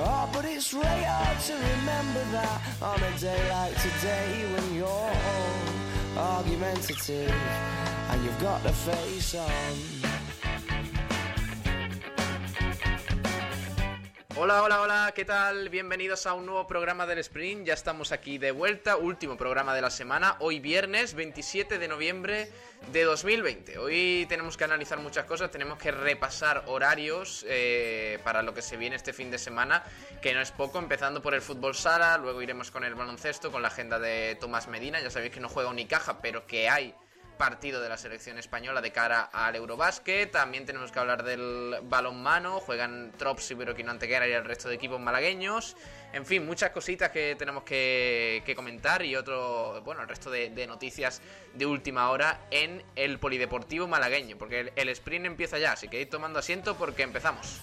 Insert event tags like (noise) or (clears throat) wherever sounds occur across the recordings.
Oh, but it's really hard to remember that on a day like today when you're all argumentative and you've got the face on. Hola, hola, hola, ¿qué tal? Bienvenidos a un nuevo programa del Sprint. Ya estamos aquí de vuelta, último programa de la semana, hoy viernes 27 de noviembre de 2020. Hoy tenemos que analizar muchas cosas, tenemos que repasar horarios eh, para lo que se viene este fin de semana, que no es poco, empezando por el fútbol sala, luego iremos con el baloncesto, con la agenda de Tomás Medina, ya sabéis que no juega caja, pero que hay partido de la selección española de cara al Eurobásquet. También tenemos que hablar del balonmano. Juegan Trops, Iberoquino Antequera y el resto de equipos malagueños. En fin, muchas cositas que tenemos que, comentar y otro, bueno, el resto de, noticias de última hora en el Polideportivo malagueño. Porque el, el sprint empieza ya, así que ir tomando asiento porque empezamos.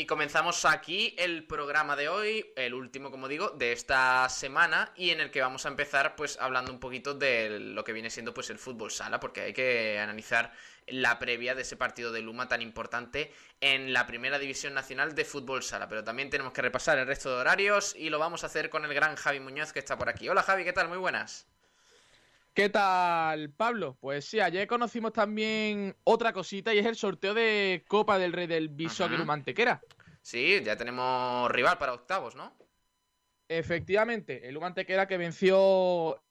Y comenzamos aquí el programa de hoy, el último, como digo, de esta semana y en el que vamos a empezar pues hablando un poquito de lo que viene siendo pues el fútbol sala, porque hay que analizar la previa de ese partido de Luma tan importante en la Primera División Nacional de Fútbol Sala, pero también tenemos que repasar el resto de horarios y lo vamos a hacer con el gran Javi Muñoz que está por aquí. Hola Javi, ¿qué tal? Muy buenas. ¿Qué tal, Pablo? Pues sí, ayer conocimos también otra cosita y es el sorteo de Copa del Rey del Bishoker Mantequera. Sí, ya tenemos rival para octavos, ¿no? Efectivamente, el Humantequera que venció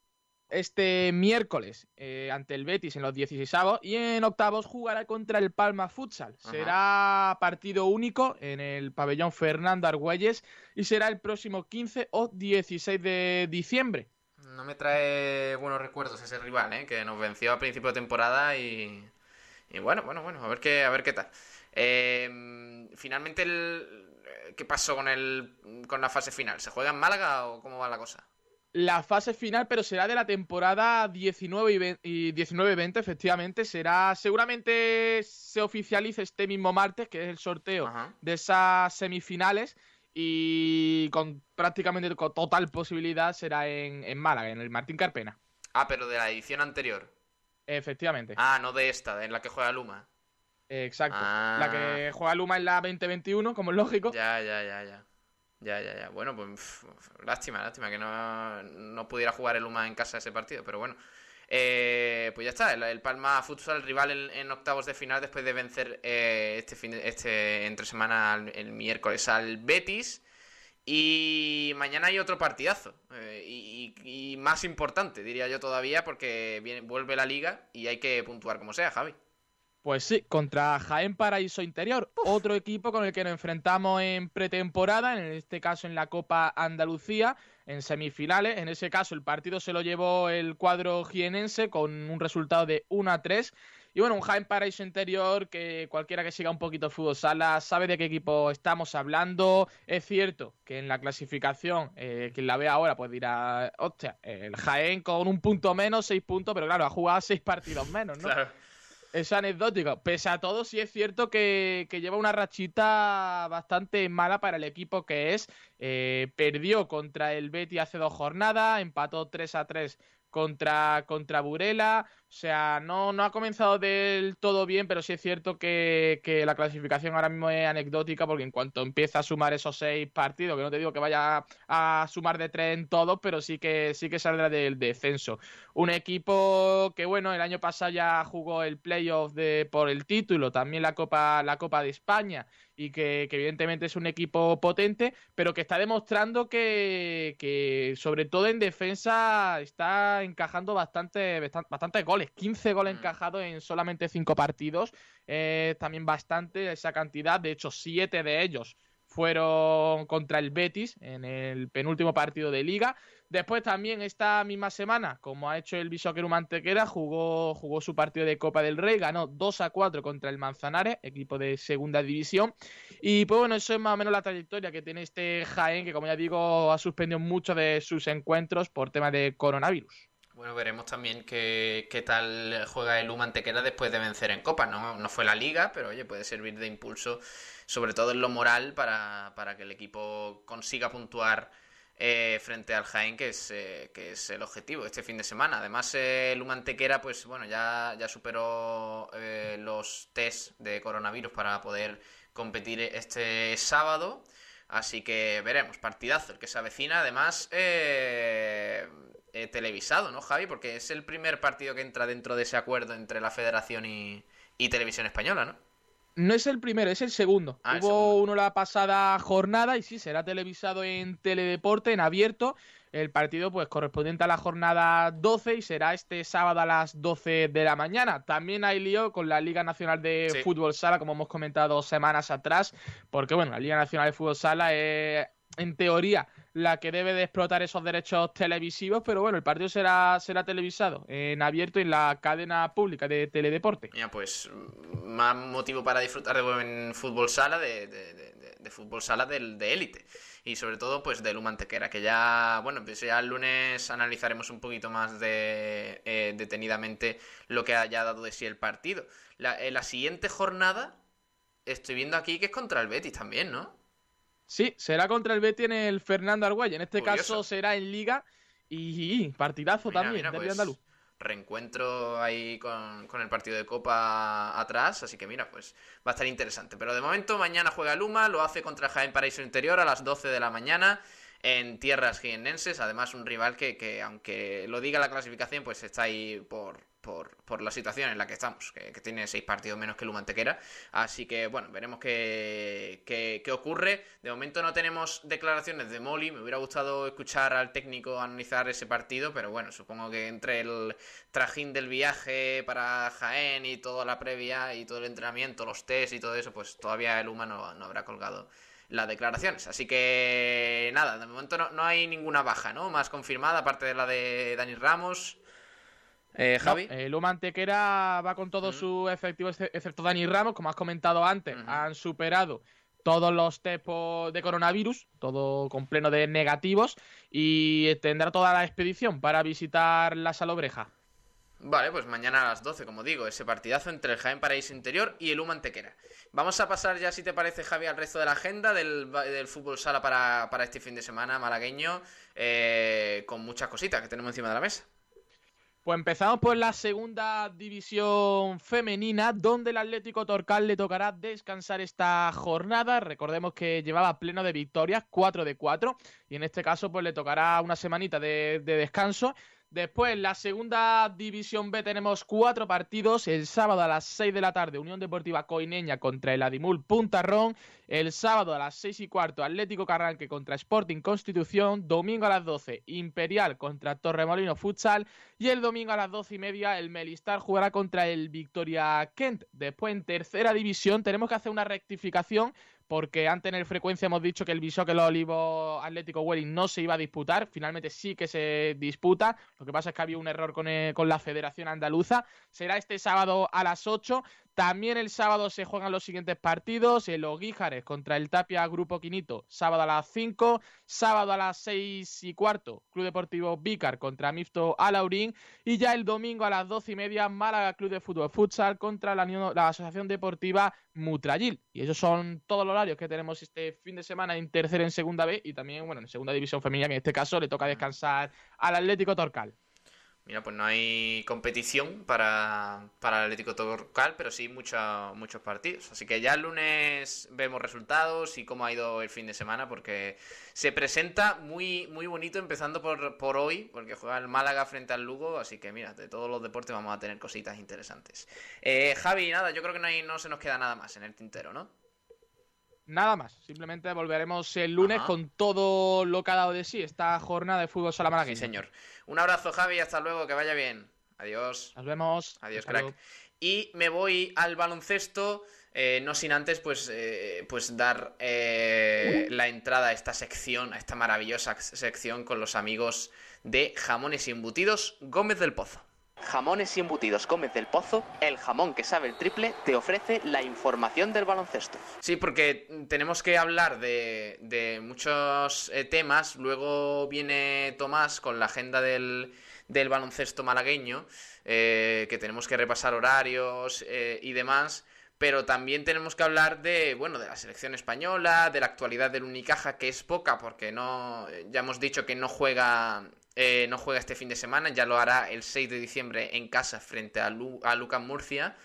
este miércoles eh, ante el Betis en los 16 avos y en octavos jugará contra el Palma Futsal. Será partido único en el pabellón Fernando Argüelles y será el próximo 15 o 16 de diciembre. No me trae buenos recuerdos ese rival, ¿eh? que nos venció a principio de temporada y, y bueno, bueno, bueno, a ver qué, a ver qué tal. Eh, finalmente, el, ¿qué pasó con, el, con la fase final? ¿Se juega en Málaga o cómo va la cosa? La fase final, pero será de la temporada 19 y 19-20, efectivamente. Será, seguramente se oficialice este mismo martes, que es el sorteo de esas semifinales y con prácticamente con total posibilidad será en, en, Málaga, en el Martín Carpena. Ah, pero de la edición anterior. Efectivamente. Ah, no de esta, en la que juega Luma. Exacto. La que ah. juega Luma en la 2021, como es lógico. Ya, ya, ya, ya. Ya, ya, ya. Bueno, pues lástima, lástima que no, no, pudiera jugar el Luma en casa ese partido, pero bueno. Eh, pues ya está, el, Palma Futsal rival en, octavos de final después de vencer eh, este fin este entre semana el, miércoles al Betis. Y mañana hay otro partidazo. Eh, y, y, más importante, diría yo todavía, porque viene, vuelve la liga y hay que puntuar como sea, Javi. Pues sí, contra Jaén Paraíso Interior, otro equipo con el que nos enfrentamos en pretemporada, en este caso en la Copa Andalucía, en semifinales. En ese caso el partido se lo llevó el cuadro jienense con un resultado de 1 a 3. Y bueno, un Jaén Paraíso Interior que cualquiera que siga un poquito fútbol sala sabe de qué equipo estamos hablando. Es cierto que en la clasificación, eh, quien la ve ahora, pues dirá, hostia, el Jaén con un punto menos, seis puntos, pero claro, ha jugado seis partidos menos, ¿no? Es anecdótico. Pese a todo, sí es cierto que, lleva una rachita bastante mala para el equipo que es. Eh, perdió contra el Betty hace dos jornadas, empató 3 a 3 contra, contra Burela. O sea, no, no ha comenzado del todo bien, pero sí es cierto que, la clasificación ahora mismo es anecdótica porque en cuanto empieza a sumar esos seis partidos, que no te digo que vaya a sumar de tres en todos, pero sí que, sí que saldrá del descenso. Un equipo que, bueno, el año pasado ya jugó el playoff de, por el título, también la Copa, la Copa de España y que, evidentemente es un equipo potente, pero que está demostrando que, sobre todo en defensa está encajando bastante, bastante goles, 15 goles mm. encajados en solamente 5 partidos, también bastante esa cantidad, de hecho 7 de ellos fueron contra el Betis en el penúltimo partido de liga. Después también esta misma semana, como ha hecho el Bishoqueru Mantequera, jugó, jugó su partido de Copa del Rey, ganó 2 a 4 contra el Manzanares, equipo de segunda división. Y pues bueno, eso es más o menos la trayectoria que tiene este Jaén, que como ya digo, ha suspendido muchos de sus encuentros por tema de coronavirus. Bueno, veremos también qué, qué tal juega el U Mantequera después de vencer en Copa. No, no fue la liga, pero oye, puede servir de impulso sobre todo en lo moral, para, que el equipo consiga puntuar eh, frente al Jaén, que es, eh, que es el objetivo este fin de semana. Además, eh, el Humantequera, pues bueno, ya, ya superó los test de coronavirus para poder competir este sábado. Así que veremos, partidazo el que se avecina, además televisado, ¿no, Javi? Porque es el primer partido que entra dentro de ese acuerdo entre la Federación y, y Televisión Española, ¿no? No es el primero, es el segundo. Ah, Hubo uno la pasada jornada y sí, será televisado en Teledeporte, en abierto. El partido, pues, correspondiente a la jornada 12 y será este sábado a las 12 de la mañana. También hay lío con la Liga Nacional de Fútbol Sala, como hemos comentado semanas atrás, porque, bueno, la Liga Nacional de Fútbol Sala es, en teoría, la que debe de explotar esos derechos televisivos, pero bueno, el partido será, será televisado en abierto en la cadena pública de Teledeporte. Ya, pues más motivo para disfrutar de buen fútbol sala, de, de, fútbol sala de élite. Y sobre todo, pues de Lumantequera, que ya, bueno, pues ya el lunes analizaremos un poquito más de, eh, detenidamente lo que haya dado de sí el partido. La, la siguiente jornada, estoy viendo aquí que es contra el Betis también, ¿no? Sí, será contra el Betis en el Fernando Arguelles. En este caso será en Liga y, partidazo también pues, Andaluz. Reencuentro ahí con, el partido de Copa atrás, así que mira, pues va a estar interesante. Pero de momento mañana juega Luma, lo hace contra Jaén Paraíso Interior a las 12 de la mañana en tierras jienenses. Además, un rival que, que, aunque lo diga la clasificación, pues está ahí por, por, por, la situación en la que estamos, que, tiene seis partidos menos que Lumantequera. Así que, bueno, veremos qué, qué, ocurre. De momento no tenemos declaraciones de Molly. Me hubiera gustado escuchar al técnico analizar ese partido, pero bueno, supongo que entre el trajín del viaje para Jaén y toda la previa y todo el entrenamiento, los test y todo eso, pues todavía el humano no habrá colgado las declaraciones. Así que nada, de momento no, no, hay ninguna baja, ¿no? Más confirmada, aparte de la de Dani Ramos. Eh, Javi. el Humantequera va con todo su efectivo, excepto Dani Ramos, como has comentado antes, han superado todos los test de coronavirus, todo con pleno de negativos, y tendrá toda la expedición para visitar la Salobreja. Vale, pues mañana a las 12, como digo, ese partidazo entre el Jaén Paraíso Interior y el Humantequera. Vamos a pasar ya, si te parece, Javi, al resto de la agenda del, fútbol sala para, este fin de semana malagueño, eh, con muchas cositas que tenemos encima de la mesa. Pues empezamos por la segunda división femenina, donde el Atlético Torcal le tocará descansar esta jornada. Recordemos que llevaba pleno de victorias, 4 de 4, y en este caso pues le tocará una semanita de, de descanso Después, la segunda división B tenemos cuatro partidos. El sábado a las 6 de la tarde, Unión Deportiva Coineña contra el Adimul Puntarrón. El sábado a las 6 y cuarto, Atlético Carranque contra Sporting Constitución. Domingo a las 12, Imperial contra Torremolino Futsal. Y el domingo a las 12 y media, el Melistar jugará contra el Victoria Kent. Después, en tercera división, tenemos que hacer una rectificación porque antes en el frecuencia hemos dicho que el Bishoque los Olivos Atlético Welling no se iba a disputar, finalmente sí que se disputa, Lo que pasa es que había un error con, con la Federación Andaluza. Será este sábado a las 8. También el sábado se juegan los siguientes partidos. El Oguíjares contra el Tapia Grupo Quinito, sábado a las 5. Sábado a las 6 y cuarto, Club Deportivo Vícar contra Mifto Alaurín. Y ya el domingo a las 12 y media, Málaga Club de Fútbol Futsal contra la, Asociación Deportiva Mutrayil. Y esos son todos los horarios que tenemos este fin de semana en tercera en segunda B y también, bueno, en segunda división femenina, en este caso le toca descansar al Atlético Torcal. Mira, pues no hay competición para, para el Atlético Torcal, pero sí muchos partidos. Así que ya el lunes vemos resultados y cómo ha ido el fin de semana, porque se presenta muy, muy bonito, empezando por, por hoy, porque juega el Málaga frente al Lugo. Así que mira, de todos los deportes vamos a tener cositas interesantes. Eh, Javi, nada, yo creo que no, hay, no se nos queda nada más en el tintero, ¿no? Nada más, simplemente volveremos el lunes con todo lo que ha dado de sí esta jornada de fútbol sala Sí, señor. Un abrazo, Javi, hasta luego, que vaya bien. Adiós. Nos vemos. Adiós, crack. Y me voy al baloncesto. Eh, no sin antes pues, eh, pues dar eh, la entrada a esta sección, a esta maravillosa sección con los amigos de Jamones y Embutidos Gómez del Pozo. Jamones y embutidos Gómez del Pozo, el jamón que sabe el triple, te ofrece la información del baloncesto. Sí, porque tenemos que hablar de, muchos eh, temas. Luego viene Tomás con la agenda del, baloncesto malagueño, eh, que tenemos que repasar horarios eh, y demás. Pero también tenemos que hablar de, bueno, de la selección española, de la actualidad del Unicaja, que es poca, porque no, ya hemos dicho que no juega eh, no juega este fin de semana, ya lo hará el 6 de diciembre en casa frente a, Lucas Murcia,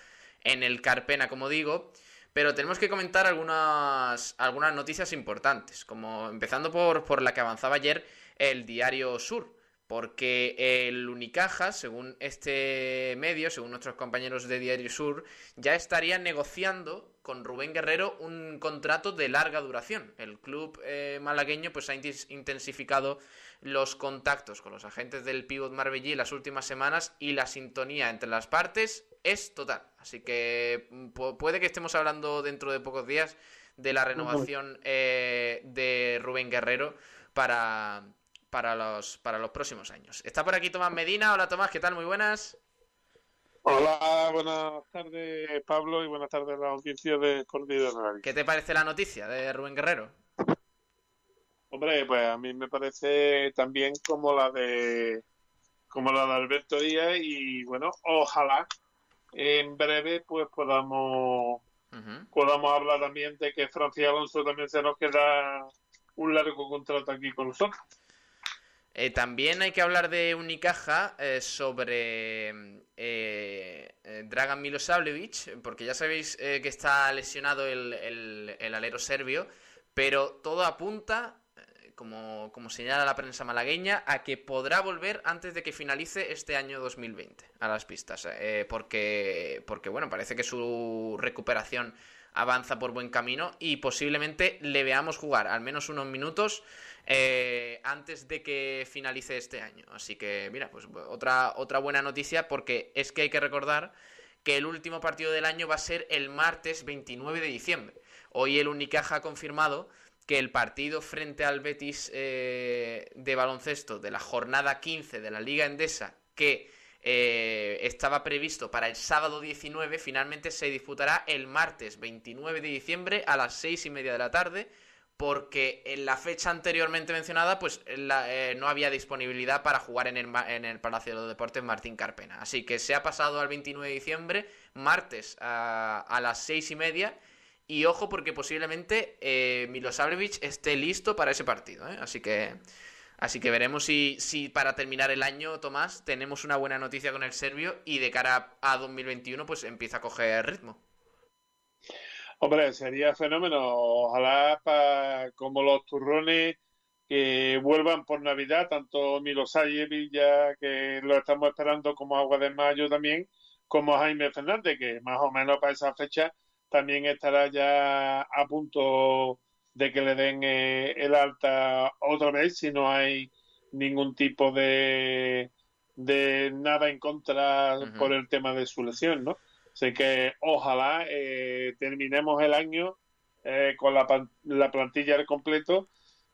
en el Carpena, como digo. Pero tenemos que comentar algunas, algunas noticias importantes, como empezando por, por la que avanzaba ayer el Diario Sur porque el Unicaja, según este medio, según nuestros compañeros de Diario Sur, ya estaría negociando con Rubén Guerrero un contrato de larga duración. El club eh, malagueño pues ha intensificado los contactos con los agentes del Pivot Marbellí las últimas semanas y la sintonía entre las partes es total. Así que mm, puede que estemos hablando dentro de pocos días de la renovación eh, de Rubén Guerrero para para los, para los próximos años. Está por aquí Tomás Medina. Hola Tomás, ¿qué tal? Muy buenas. Hola, buenas tardes Pablo y buenas tardes a la audiencia de Cordillera ¿Qué te parece la noticia de Rubén Guerrero? Hombre, pues a mí me parece también como la de como la de Alberto Díaz y bueno, ojalá en breve pues podamos podamos hablar también de que Francia Alonso también se nos queda un largo contrato aquí con nosotros. Eh, también hay que hablar de Unicaja eh, sobre eh, Dragan Milosavljevic, porque ya sabéis que está lesionado el, alero serbio, pero todo apunta, como, como, señala la prensa malagueña, a que podrá volver antes de que finalice este año 2020 a las pistas, porque, porque bueno, parece que su recuperación avanza por buen camino y posiblemente le veamos jugar al menos unos minutos eh, antes de que finalice este año. Así que, mira, pues otra, otra buena noticia porque es que hay que recordar que el último partido del año va a ser el martes 29 de diciembre. Hoy el Unicaja ha confirmado que el partido frente al Betis eh, de baloncesto de la jornada 15 de la Liga Endesa, que eh, estaba previsto para el sábado 19, finalmente se disputará el martes 29 de diciembre a las 6 y media de la tarde porque en la fecha anteriormente mencionada pues eh, no había disponibilidad para jugar en el, en el, Palacio de los Deportes Martín Carpena. Así que se ha pasado al 29 de diciembre, martes a, las seis y media. Y ojo porque posiblemente eh, Milosavljevic esté listo para ese partido. ¿eh? Así que así que veremos si, si para terminar el año, Tomás, tenemos una buena noticia con el serbio y de cara a 2021 pues empieza a coger ritmo. Hombre, sería fenómeno. Ojalá para, como los turrones que vuelvan por Navidad, tanto Milosayevic ya que lo estamos esperando como Agua de Mayo también, como Jaime Fernández, que más o menos para esa fecha también estará ya a punto de que le den eh, el alta otra vez si no hay ningún tipo de, de nada en contra por el tema de su lesión, ¿no? Así que ojalá eh, terminemos el año eh, con la, la plantilla al completo,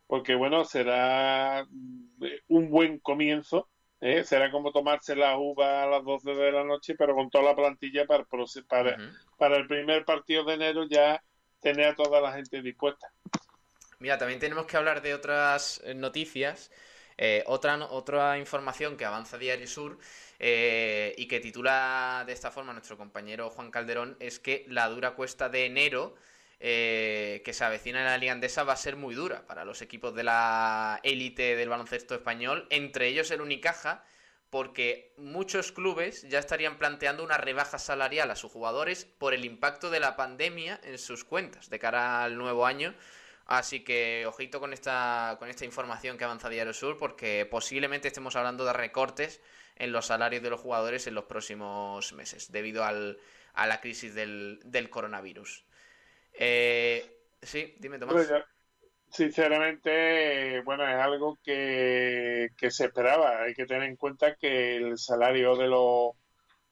porque bueno, será mm, un buen comienzo ¿eh? será como tomarse la uva a las 12 de la noche, pero con toda la plantilla para, para, para el primer partido de enero ya tener a toda la gente dispuesta. Mira, también tenemos que hablar de otras eh, noticias. Eh, otra, otra información que avanza Diario Sur eh, y que titula de esta forma nuestro compañero Juan Calderón es que la dura cuesta de enero que se avecina en la Liga Andesa va a ser muy dura para los equipos de la élite del baloncesto español, entre ellos el Unicaja, porque muchos clubes ya estarían planteando una rebaja salarial a sus jugadores por el impacto de la pandemia en sus cuentas de cara al nuevo año Así que ojito con esta, con esta información que avanza Diario Sur, porque posiblemente estemos hablando de recortes en los salarios de los jugadores en los próximos meses, debido al, a la crisis del, del coronavirus. Eh, sí, dime, Tomás. sinceramente, bueno, es algo que, que se esperaba. Hay que tener en cuenta que el salario de los,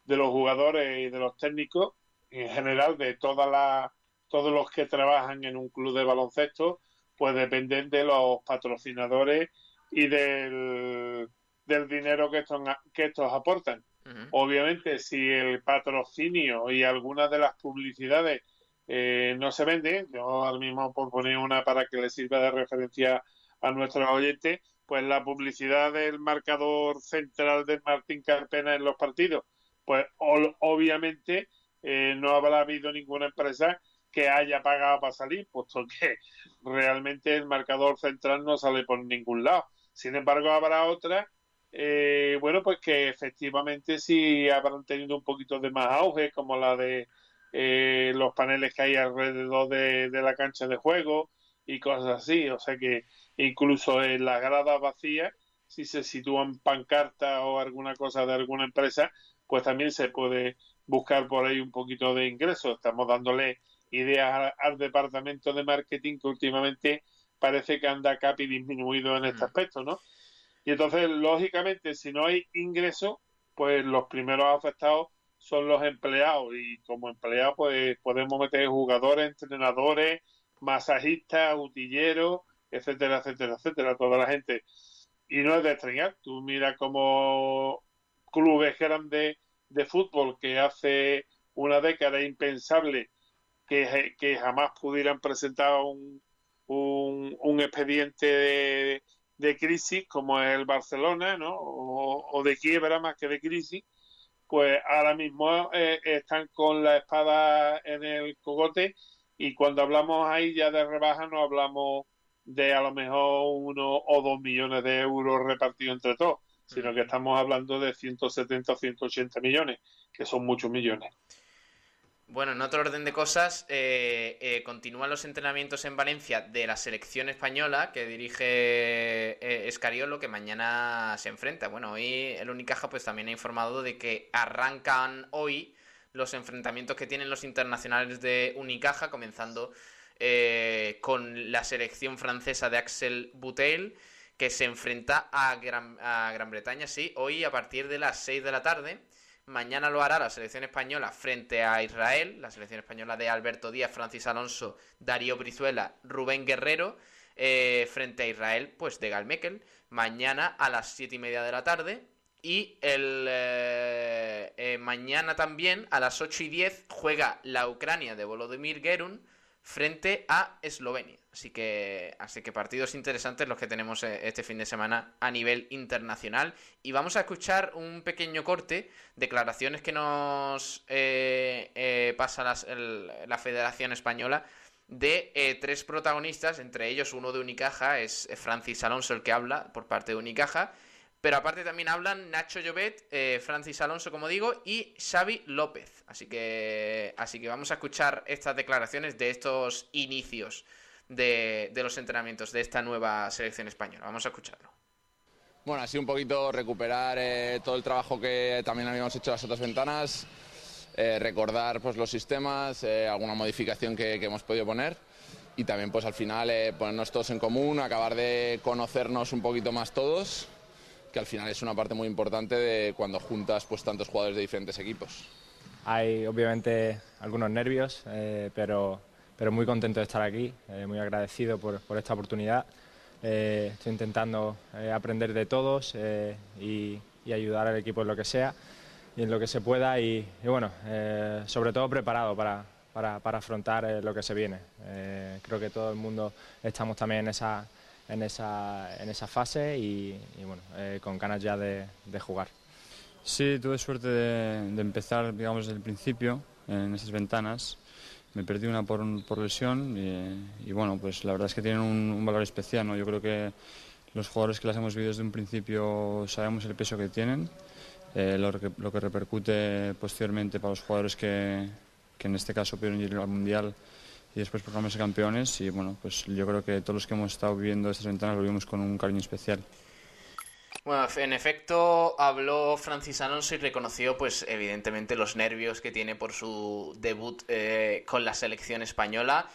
de los jugadores y de los técnicos, en general, de toda la todos los que trabajan en un club de baloncesto, pues dependen de los patrocinadores y del, del dinero que estos, que estos aportan. Obviamente, si el patrocinio y algunas de las publicidades eh, no se venden, yo ahora mismo por poner una para que le sirva de referencia a nuestros oyentes, pues la publicidad del marcador central de Martín Carpena en los partidos, pues obviamente eh, no habrá habido ninguna empresa que haya pagado para salir, puesto que realmente el marcador central no sale por ningún lado. Sin embargo, habrá otras, eh, bueno, pues que efectivamente sí habrán tenido un poquito de más auge, como la de eh, los paneles que hay alrededor de, la cancha de juego y cosas así. O sea que incluso en las gradas vacías, si se sitúan pancartas o alguna cosa de alguna empresa, pues también se puede buscar por ahí un poquito de ingreso. Estamos dándole ideas al, departamento de marketing que últimamente parece que anda capi disminuido en este mm. aspecto, ¿no? Y entonces, lógicamente, si no hay ingreso, pues los primeros afectados son los empleados y como empleados pues podemos meter jugadores, entrenadores, masajistas, utilleros, etcétera, etcétera, etcétera, toda la gente. Y no es de extrañar, tú mira como clubes grandes de fútbol que hace una década impensable que, jamás pudieran presentar un, un, expediente de, crisis como es el Barcelona, ¿no? O, de quiebra más que de crisis, pues ahora mismo eh, están con la espada en el cogote y cuando hablamos ahí ya de rebaja no hablamos de a lo mejor uno o dos millones de euros repartidos entre todos, sino que estamos hablando de 170 o 180 millones, que son muchos millones. Bueno, en otro orden de cosas, eh, eh, continúan los entrenamientos en Valencia de la selección española que dirige eh, Escariolo, que mañana se enfrenta. Bueno, hoy el Unicaja pues también ha informado de que arrancan hoy los enfrentamientos que tienen los internacionales de Unicaja, comenzando con la selección francesa de Axel Butel, que se enfrenta a Gran, a Gran Bretaña, sí, hoy a partir de las 6 de la tarde. Mañana lo hará la selección española frente a Israel, la selección española de Alberto Díaz, Francis Alonso, Darío Brizuela, Rubén Guerrero, eh, frente a Israel, pues de Galmekel. Mañana a las 7 y media de la tarde. Y el eh, eh, mañana también a las 8 y 10 juega la Ucrania de Volodymyr Gerun frente a Eslovenia. Así que, así que partidos interesantes los que tenemos eh, este fin de semana a nivel internacional. Y vamos a escuchar un pequeño corte, declaraciones que nos eh, eh, pasa la Federación Española de tres protagonistas, entre ellos uno de Unicaja, es Francis Alonso el que habla por parte de Unicaja, pero aparte también hablan Nacho Llobet, eh, Francis Alonso, como digo, y Xavi López. Así que, así que vamos a escuchar estas declaraciones de estos inicios de, los entrenamientos de esta nueva selección española. Vamos a escucharlo. Bueno, así un poquito recuperar eh, todo el trabajo que también habíamos hecho las otras ventanas, eh, recordar pues, los sistemas, alguna modificación que, que, hemos podido poner y también pues al final ponernos todos en común, acabar de conocernos un poquito más todos que al final es una parte muy importante de cuando juntas pues tantos jugadores de diferentes equipos. Hay obviamente algunos nervios, eh, pero, pero muy contento de estar aquí, eh, muy agradecido por, por esta oportunidad. Eh, estoy intentando aprender de todos y, ayudar al equipo en lo que sea y en lo que se pueda y, bueno, eh, sobre todo preparado para, para, afrontar eh, lo que se viene. Eh, creo que todo el mundo estamos también en esa, en esa, en esa fase y, bueno, con ganas ya de, jugar. Sí, tuve suerte de, empezar, digamos, desde el principio en esas ventanas. Me perdí una por, por lesión y, bueno, pues la verdad es que tienen un, valor especial. ¿no? Yo creo que los jugadores que las hemos vivido desde un principio sabemos el peso que tienen, eh, lo, que, lo, que, repercute posteriormente para los jugadores que, que en este caso pudieron ir al Mundial y después proclamarse campeones. Y bueno, pues yo creo que todos los que hemos estado viviendo estas ventanas lo vimos con un cariño especial. Bueno, en efecto, habló Francis Alonso y reconoció, pues, evidentemente, los nervios que tiene por su debut eh, con la selección española.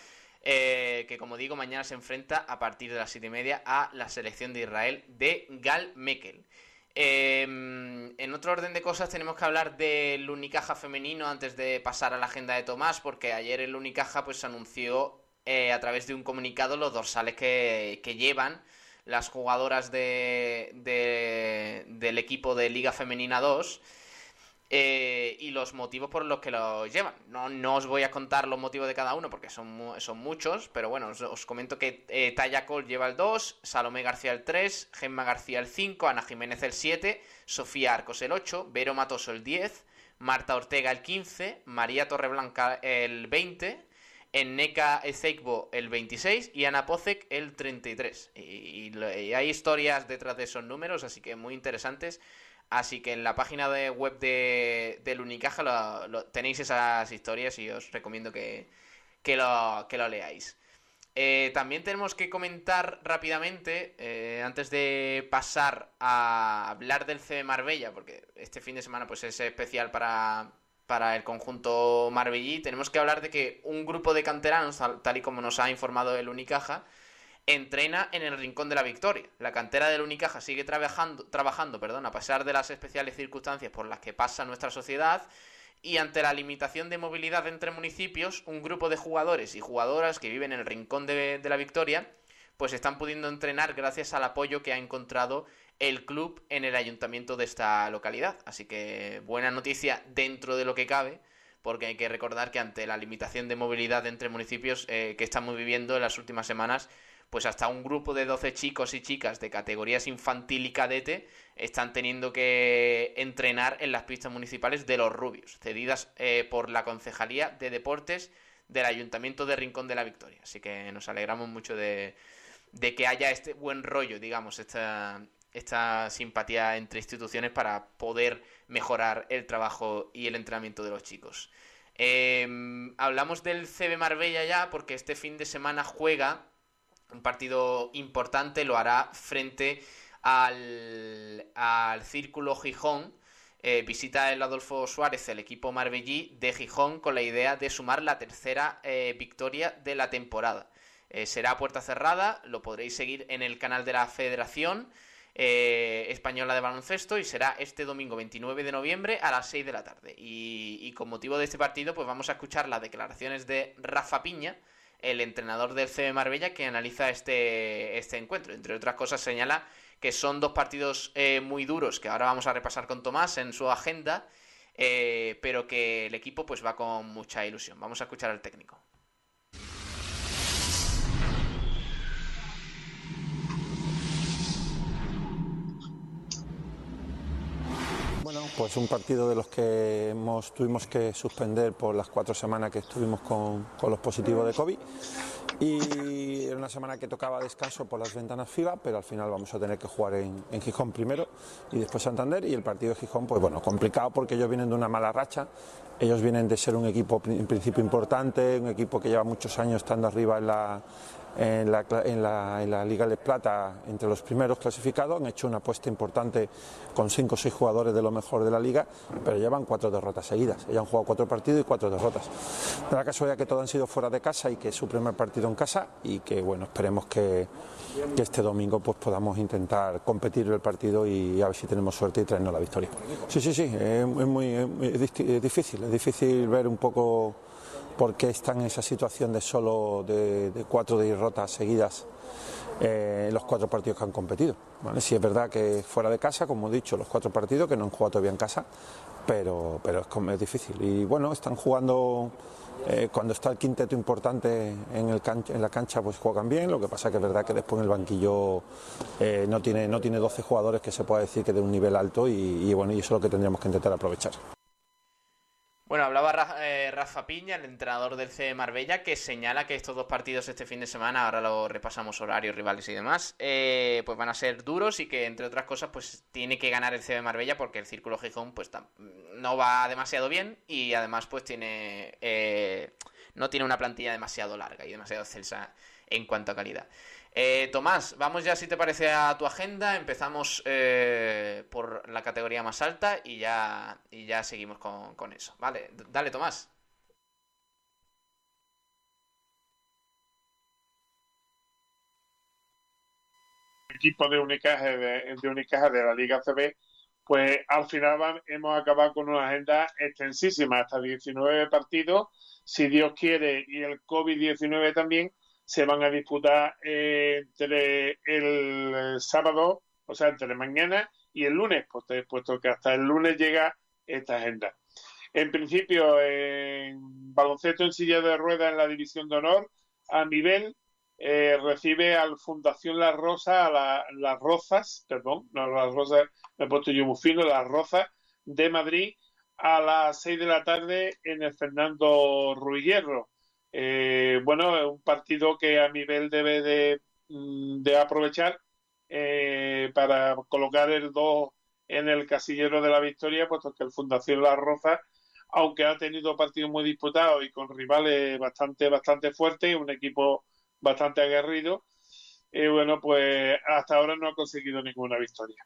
Eh, que como digo, mañana se enfrenta a partir de las siete y media a la selección de Israel de Gal Mekel. Em, en otro orden de cosas tenemos que hablar del Unicaja femenino antes de pasar a la agenda de Tomás, porque ayer el Unicaja pues anunció eh, a través de un comunicado los dorsales que llevan las jugadoras de, del equipo de Liga Femenina 2 eh, y los motivos por los que lo llevan. No, no, os voy a contar los motivos de cada uno porque son, son muchos, pero bueno, os, comento que eh, Taya Cole lleva el 2, Salomé García el 3, Gemma García el 5, Ana Jiménez el 7, Sofía Arcos el 8, Vero Matoso el 10, Marta Ortega el 15, María Torreblanca el 20, Enneka Ezeikbo el 26 y Ana Pozek el 33. y, hay historias detrás de esos números, así que muy interesantes. Así que en la página de web de, del Unicaja tenéis esas historias y os recomiendo que, lo, que lo leáis. Eh, también tenemos que comentar rápidamente, eh, antes de pasar a hablar del CB Marbella, porque este fin de semana pues, es especial para, para el conjunto marbellí, tenemos que hablar de que un grupo de canteranos, tal y como nos ha informado el Unicaja, entrena en el Rincón de la Victoria. La cantera del Unicaja sigue trabajando, trabajando perdón, a pesar de las especiales circunstancias por las que pasa nuestra sociedad y ante la limitación de movilidad entre municipios, un grupo de jugadores y jugadoras que viven en el Rincón de, la Victoria pues están pudiendo entrenar gracias al apoyo que ha encontrado el club en el ayuntamiento de esta localidad. Así que buena noticia dentro de lo que cabe, porque hay que recordar que ante la limitación de movilidad entre municipios eh, que estamos viviendo en las últimas semanas, pues hasta un grupo de 12 chicos y chicas de categorías infantil y cadete están teniendo que entrenar en las pistas municipales de los Rubios, cedidas eh, por la Concejalía de Deportes del Ayuntamiento de Rincón de la Victoria. Así que nos alegramos mucho de, que haya este buen rollo, digamos, esta, esta simpatía entre instituciones para poder mejorar el trabajo y el entrenamiento de los chicos. Em, hablamos del CB Marbella ya porque este fin de semana juega un partido importante, lo hará frente al, al Círculo Gijón. Eh, visita el Adolfo Suárez el equipo marbellí de Gijón con la idea de sumar la tercera eh, victoria de la temporada. Eh, será puerta cerrada, lo podréis seguir en el canal de la Federación Española de Baloncesto y será este domingo 29 de noviembre a las 6 de la tarde. Y, y con motivo de este partido pues vamos a escuchar las declaraciones de Rafa Piña, el entrenador del CB Marbella que analiza este, este encuentro. Entre otras cosas señala que son dos partidos eh, muy duros que ahora vamos a repasar con Tomás en su agenda, eh, pero que el equipo pues va con mucha ilusión. Vamos a escuchar al técnico. Pues un partido de los que hemos, tuvimos que suspender por las cuatro semanas que estuvimos con, los positivos de COVID. Y era una semana que tocaba descanso por las ventanas FIBA, pero al final vamos a tener que jugar en, Gijón primero y después Santander. Y el partido de Gijón, pues bueno, complicado porque ellos vienen de una mala racha. Ellos vienen de ser un equipo en principio importante, un equipo que lleva muchos años estando arriba en la, en la, en, la, en la, Liga de Plata entre los primeros clasificados. Han hecho una apuesta importante con cinco o seis jugadores de lo mejor de la liga, pero llevan cuatro derrotas seguidas. Ellos han jugado cuatro partidos y cuatro derrotas. De la casualidad que todos han sido fuera de casa y que es su primer partido en casa y que bueno, esperemos que, que este domingo pues podamos intentar competir el partido y a ver si tenemos suerte y traernos la victoria. Sí, sí, sí, es, muy es difícil, es difícil ver un poco por qué están en esa situación de solo de, cuatro derrotas seguidas eh, en los cuatro partidos que han competido. Si es verdad que fuera de casa, como he dicho, los cuatro partidos que no han jugado todavía en casa, pero, pero es, difícil. Y bueno, están jugando eh, cuando está el quinteto importante en, el en la cancha, pues juegan bien. Lo que pasa que es verdad que después en el banquillo eh, no, tiene, no tiene 12 jugadores que se pueda decir que de un nivel alto y bueno, y eso es lo que tendríamos que intentar aprovechar. Bueno, hablaba eh, Rafa Piña, el entrenador del C Marbella, que señala que estos dos partidos este fin de semana, ahora lo repasamos horarios, rivales y demás, eh, pues van a ser duros y que entre otras cosas, pues tiene que ganar el C Marbella porque el Círculo Gijón pues no va demasiado bien y además pues tiene eh, no tiene una plantilla demasiado larga y demasiado excelsa en cuanto a calidad. Eh, Tomás, vamos ya si te parece a tu agenda. Empezamos eh, por la categoría más alta y ya, y ya seguimos con, eso. Vale, dale Tomás. equipo de Unicaja de, de, Unicaja de la Liga CB, pues al final hemos acabado con una agenda extensísima, hasta 19 partidos, si Dios quiere, y el COVID-19 también, se van a disputar eh, entre el sábado, o sea, entre mañana y el lunes, puesto que hasta el lunes llega esta agenda. En principio, en baloncesto en silla de ruedas en la división de honor, a nivel eh, recibe al Fundación Las Rosas, a las Rozas, perdón, no las Rosas, me he puesto yo muy fino, las Rozas de Madrid a las 6 de la tarde en el Fernando Ruillero. Eh, bueno, es un partido que a nivel debe de, mm, aprovechar eh, para colocar el 2 en el casillero de la victoria, puesto que el Fundación La Roza, aunque ha tenido partidos muy disputados y con rivales bastante, bastante fuertes, un equipo bastante aguerrido, eh, bueno, pues hasta ahora no ha conseguido ninguna victoria.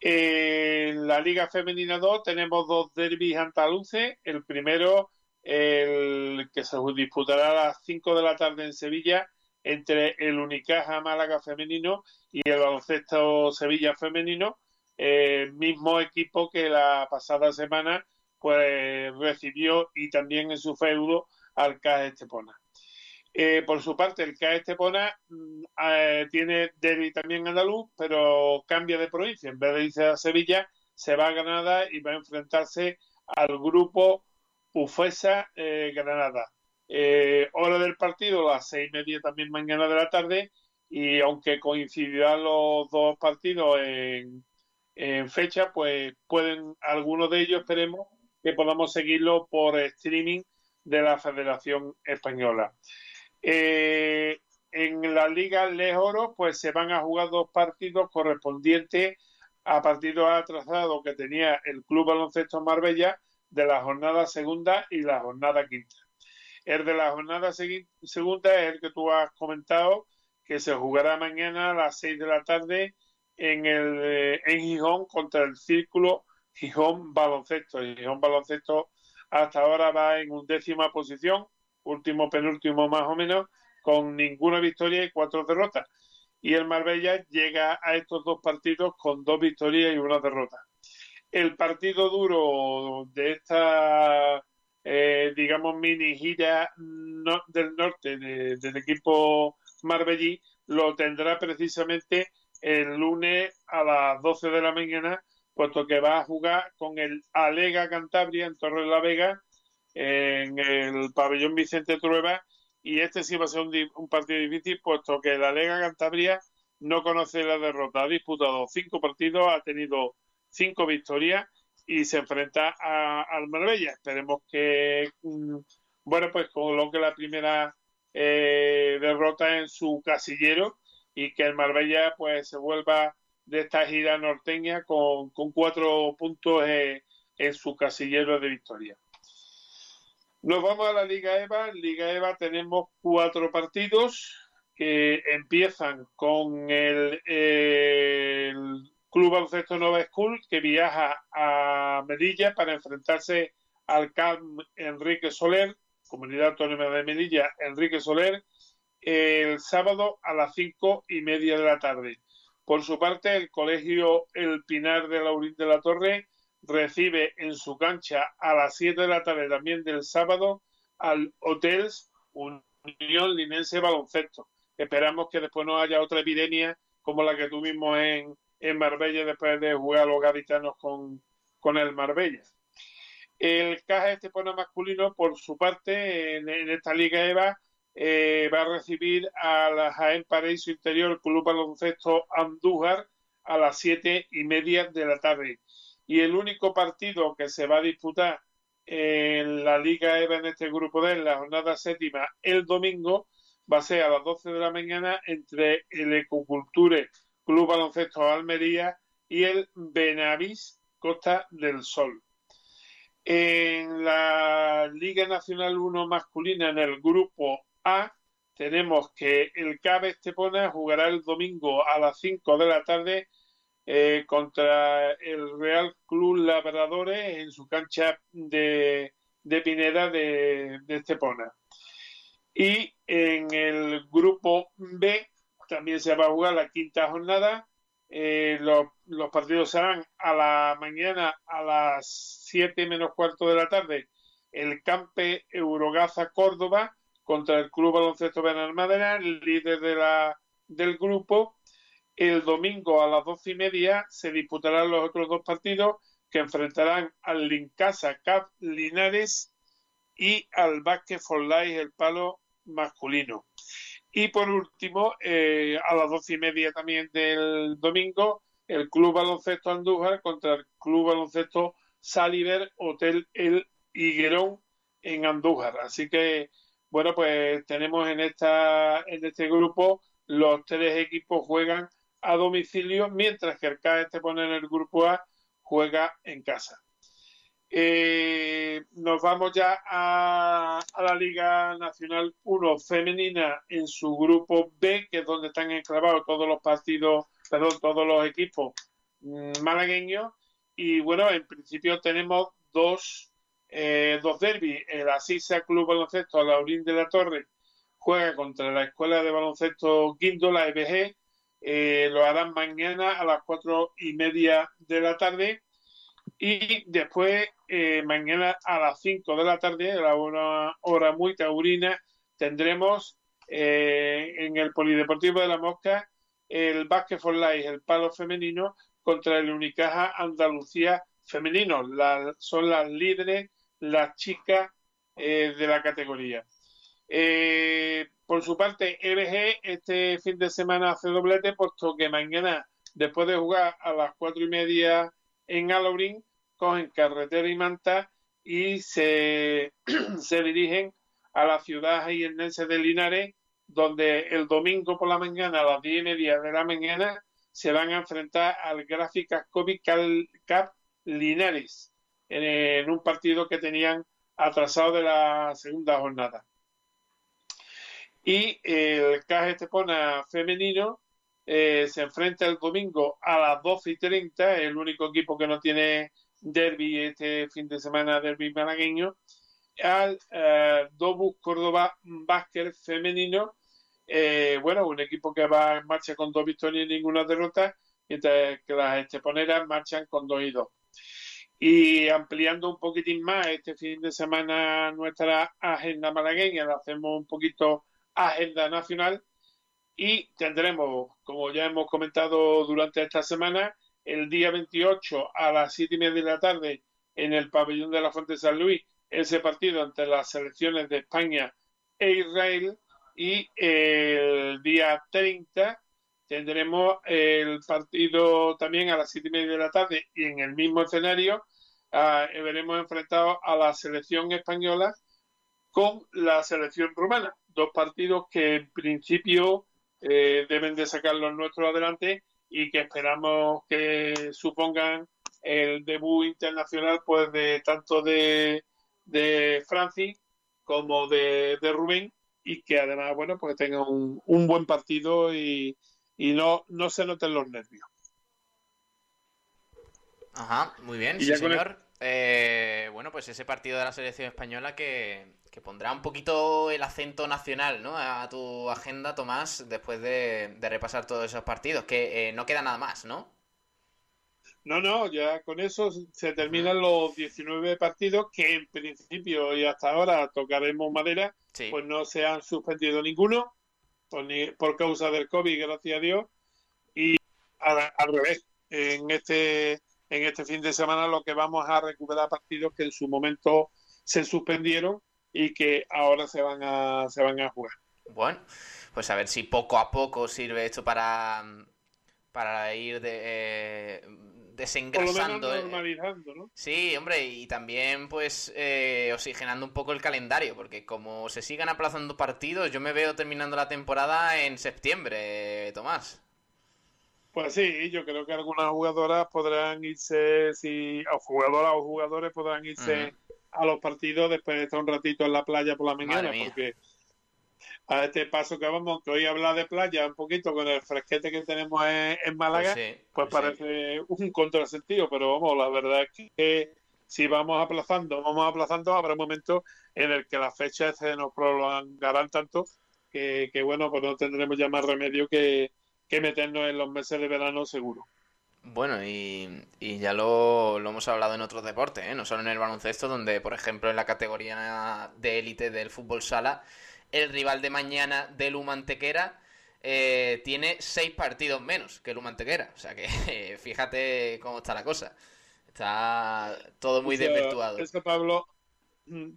En la Liga Femenina 2 tenemos dos derbis andaluces. El primero el que se disputará a las 5 de la tarde en Sevilla entre el Unicaja Málaga femenino y el baloncesto Sevilla femenino, el mismo equipo que la pasada semana pues recibió y también en su feudo al CAE Estepona. Eh, por su parte, el CAE Estepona mm, eh, tiene derby también andaluz, pero cambia de provincia. En vez de irse a Sevilla, se va a Granada y va a enfrentarse al grupo Ufesa eh, Granada. Eh, hora del partido, las seis y media también mañana de la tarde, y aunque coincidirán los dos partidos en, fecha, pues pueden, algunos de ellos esperemos que podamos seguirlo por streaming de la Federación Española. Eh, en la Liga Les Oro, pues se van a jugar dos partidos correspondientes a partidos atrasados que tenía el Club Baloncesto Marbella de la jornada segunda y la jornada quinta. El de la jornada segunda es el que tú has comentado, que se jugará mañana a las seis de la tarde en, el, eh, en Gijón contra el Círculo Gijón Baloncesto. Gijón Baloncesto hasta ahora va en undécima posición, último penúltimo más o menos, con ninguna victoria y cuatro derrotas. Y el Marbella llega a estos dos partidos con dos victorias y una derrota el partido duro de esta, eh, digamos, mini gira del norte del equipo marbellí lo tendrá precisamente el lunes a las 12 de la mañana, puesto que va a jugar con el Alega Cantabria en Torre de la Vega, en el pabellón Vicente Trueba, y este sí va a ser un, un partido difícil, puesto que el Alega Cantabria no conoce la derrota, ha disputado cinco partidos, ha tenido cinco victorias y se enfrenta al Marbella. Esperemos que, mm, bueno, pues coloque la primera eh, derrota en su casillero y que el Marbella pues se vuelva de esta gira norteña con, cuatro puntos eh, en su casillero de victoria. Nos vamos a la Liga EVA. En Liga EVA tenemos cuatro partidos que empiezan con el, el Club Baloncesto Nova School que viaja a Melilla para enfrentarse al CAM Enrique Soler, Comunidad Autónoma de Melilla, Enrique Soler, el sábado a las cinco y media de la tarde. Por su parte, el Colegio El Pinar de Laurín de la Torre recibe en su cancha a las siete de la tarde también del sábado al Hotels Unión Linense Baloncesto. Esperamos que después no haya otra epidemia como la que tuvimos en, en Marbella después de jugar a los gaditanos con, con el Marbella. El Caja Estepona masculino, por su parte, en, esta Liga EVA, eh, va a recibir a la Jaén Paraíso Interior Club Baloncesto Andújar a las siete y media de la tarde. Y el único partido que se va a disputar en la Liga EVA en este grupo de en la jornada séptima el domingo va a ser a las 12 de la mañana entre el Ecoculture Club Baloncesto Almería y el Benavís Costa del Sol. En la Liga Nacional 1 masculina en el grupo A tenemos que el CAB Estepona jugará el domingo a las 5 de la tarde eh, contra el Real Club Labradores en su cancha de, Pineda de, Estepona. Y en el grupo B también se va a jugar la quinta jornada. Eh, los, partidos serán a la mañana a las 7 menos cuarto de la tarde el Campe Eurogaza Córdoba contra el Club Baloncesto Benalmádena, líder de la, del grupo, el domingo a las doce y media se disputarán los otros dos partidos que enfrentarán al Lincasa Cap Linares y al Basket for Life, el palo masculino. Y por último, eh, a las doce y media también del domingo, el Club Baloncesto Andújar contra el Club Baloncesto Saliver Hotel El Higuerón en Andújar. Así que, bueno, pues tenemos en, esta, en este grupo los tres equipos juegan a domicilio, mientras que el CAE te pone en el grupo A, juega en casa. Eh, nos vamos ya a, la Liga Nacional 1 femenina en su grupo B, que es donde están enclavados todos los partidos, perdón, todos los equipos mm, malagueños. Y bueno, en principio tenemos dos, eh, dos derbis. El Asisa Club Baloncesto Laurín de la Torre juega contra la Escuela de Baloncesto Guindola EBG eh, lo harán mañana a las cuatro y media de la tarde y después eh, mañana a las cinco de la tarde, a la hora, muy taurina, tendremos eh, en el Polideportivo de la Mosca el Basket for Life, el palo femenino, contra el Unicaja Andalucía femenino. son las líderes, las chicas de la categoría. Eh, por su parte, EBG este fin de semana hace doblete, puesto que mañana, después de jugar a las cuatro y media en Alaurín, cogen carretera y manta y se, (clears throat) se dirigen a la ciudad jiennense de Linares, donde el domingo por la mañana a las diez y media de la mañana se van a enfrentar al Gráficas COVID Cup Linares en un partido que tenían atrasado de la segunda jornada. Y el CAG Estepona femenino eh, se enfrenta el domingo a las 12 y 30, el único equipo que no tiene derby este fin de semana, derby malagueño, al eh, Dobus Córdoba Básquet femenino. Eh, bueno, un equipo que va en marcha con dos victorias y ninguna derrota, mientras que las esteponeras marchan con dos y dos. Y ampliando un poquitín más este fin de semana nuestra agenda malagueña, la hacemos un poquito agenda nacional y tendremos, como ya hemos comentado durante esta semana, el día 28 a las 7 y media de la tarde en el pabellón de la Fuente San Luis, ese partido entre las selecciones de España e Israel. Y el día 30 tendremos el partido también a las 7 y media de la tarde y en el mismo escenario ah, veremos enfrentado a la selección española con la selección rumana. Dos partidos que en principio eh, deben de sacar los nuestros adelante y que esperamos que supongan el debut internacional pues de tanto de, de Francis como de, de Rubén y que además bueno pues tengan un, un buen partido y, y no, no se noten los nervios. Ajá, muy bien, sí, señor. Eh, bueno, pues ese partido de la selección española que, pondrá un poquito el acento nacional, ¿no? A tu agenda, Tomás, después de, repasar todos esos partidos, que eh, no queda nada más, ¿no? No, no, ya con eso se terminan los 19 partidos que en principio y hasta ahora tocaremos madera, pues no se han suspendido ninguno por, por causa del COVID, gracias a Dios. Y al, revés, en este, en este fin de semana lo que vamos a recuperar partidos que en su momento se suspendieron y que ahora se van a, se van a jugar. Bueno, pues a ver si poco a poco sirve esto para, para ir de, eh, desengrasando. Eh. normalizando, ¿no? Sí, hombre, y también pues eh, oxigenando un poco el calendario, porque como se sigan aplazando partidos, yo me veo terminando la temporada en septiembre, Tomás. Pues sí, yo creo que algunas jugadoras podrán irse, si, o jugadoras o jugadores podrán irse a los partidos después de estar un ratito en la playa por la mañana, porque a este paso que vamos, que hoy habla de playa un poquito con el fresquete que tenemos en, Málaga, pues, pues, pues parece un contrasentido, pero vamos, la verdad es que si vamos aplazando, vamos aplazando, habrá momentos en el que las fechas se nos prolongarán tanto que, bueno, pues no tendremos ya más remedio que, meternos en los meses de verano seguro. Bueno, y, y ya lo, lo, hemos hablado en otros deportes, ¿eh? no solo en el baloncesto, donde, por ejemplo, en la categoría de élite del fútbol sala, el rival de mañana del Humantequera eh, tiene seis partidos menos que el Humantequera. O sea que (laughs) fíjate cómo está la cosa. Está todo muy desvirtuado. Eso, Pablo, mm,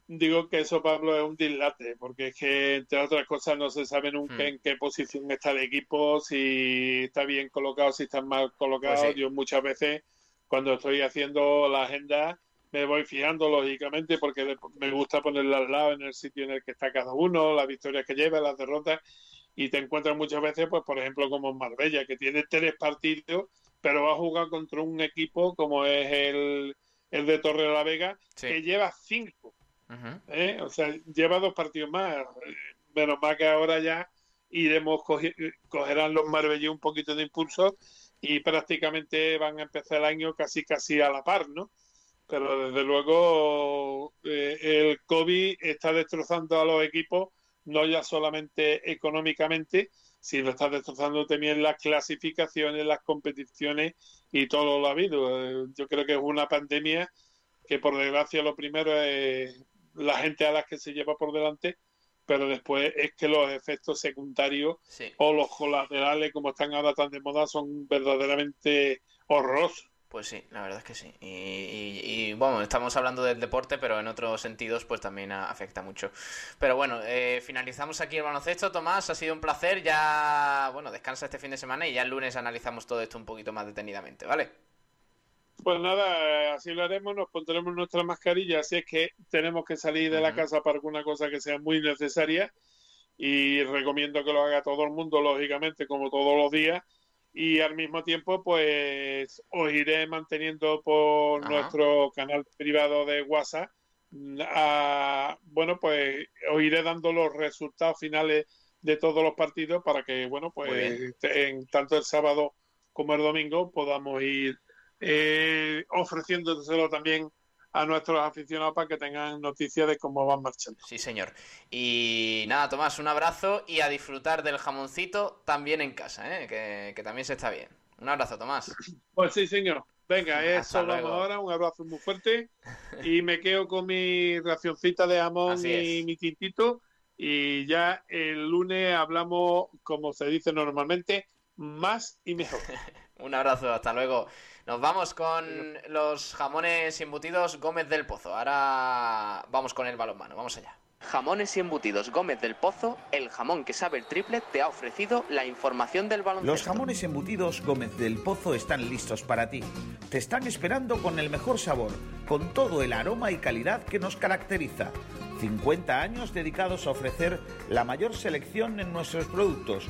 digo que eso, Pablo, es un dislate, porque es que, entre otras cosas, no se sabe nunca hmm. en qué posición está el equipo, si está bien colocado, si está mal colocado. Pues Yo muchas veces, cuando estoy haciendo la agenda, me voy fijando lógicamente porque me gusta ponerla al lado en el sitio en el que está cada uno, las victorias que lleva, las derrotas y te encuentras muchas veces, pues por ejemplo como en Marbella, que tiene tres partidos, pero va a jugar contra un equipo como es el, el de Torre de la Vega, que lleva cinco. ¿Eh? O sea, lleva dos partidos más. Menos mal que ahora ya iremos, cogerán los Marbella un poquito de impulso y prácticamente van a empezar el año casi casi a la par, ¿no? pero desde luego eh, el COVID está destrozando a los equipos, no ya solamente económicamente, sino está destrozando también las clasificaciones, las competiciones y todo lo habido. Eh, yo creo que es una pandemia que por desgracia lo primero es la gente a la que se lleva por delante, pero después es que los efectos secundarios o los colaterales, como están ahora tan de moda, son verdaderamente horrorosos. Pues sí, la verdad es que sí. Y, bueno, estamos hablando del deporte, pero en otros sentidos pues también afecta mucho. Pero bueno, eh, finalizamos aquí el baloncesto. Tomás, ha sido un placer. Ya, bueno, descansa este fin de semana y ya el lunes analizamos todo esto un poquito más detenidamente, ¿vale? Pues nada, así lo haremos, nos pondremos nuestra mascarilla, así es que tenemos que salir de la casa para alguna cosa que sea muy necesaria. Y recomiendo que lo haga todo el mundo, lógicamente, como todos los días. Y al mismo tiempo pues os iré manteniendo por nuestro canal privado de WhatsApp. Mm, bueno pues os iré dando los resultados finales de todos los partidos para que bueno pues en tanto el sábado como el domingo podamos ir eh, ofreciéndoselo también a nuestros aficionados para que tengan noticias de cómo van marchando. Sí, señor. Y nada, Tomás, un abrazo y a disfrutar del jamoncito también en casa, ¿eh? que, también se está bien. Un abrazo, Tomás. (clears throat) Pues sí, señor. Venga, eso vamos ahora. Un abrazo muy fuerte. (laughs) Y me quedo con mi racioncita de jamón y mi tintito. Y ya el lunes hablamos, como se dice normalmente, más y mejor. (laughs) un abrazo, hasta luego. Nos vamos con los jamones embutidos Gómez del Pozo. Ahora vamos con el balonmano, vamos allá. Jamones y embutidos Gómez del Pozo, el jamón que sabe el triple, te ha ofrecido la información del baloncesto. Los jamones embutidos Gómez del Pozo están listos para ti. Te están esperando con el mejor sabor, con todo el aroma y calidad que nos caracteriza. 50 años dedicados a ofrecer la mayor selección en nuestros productos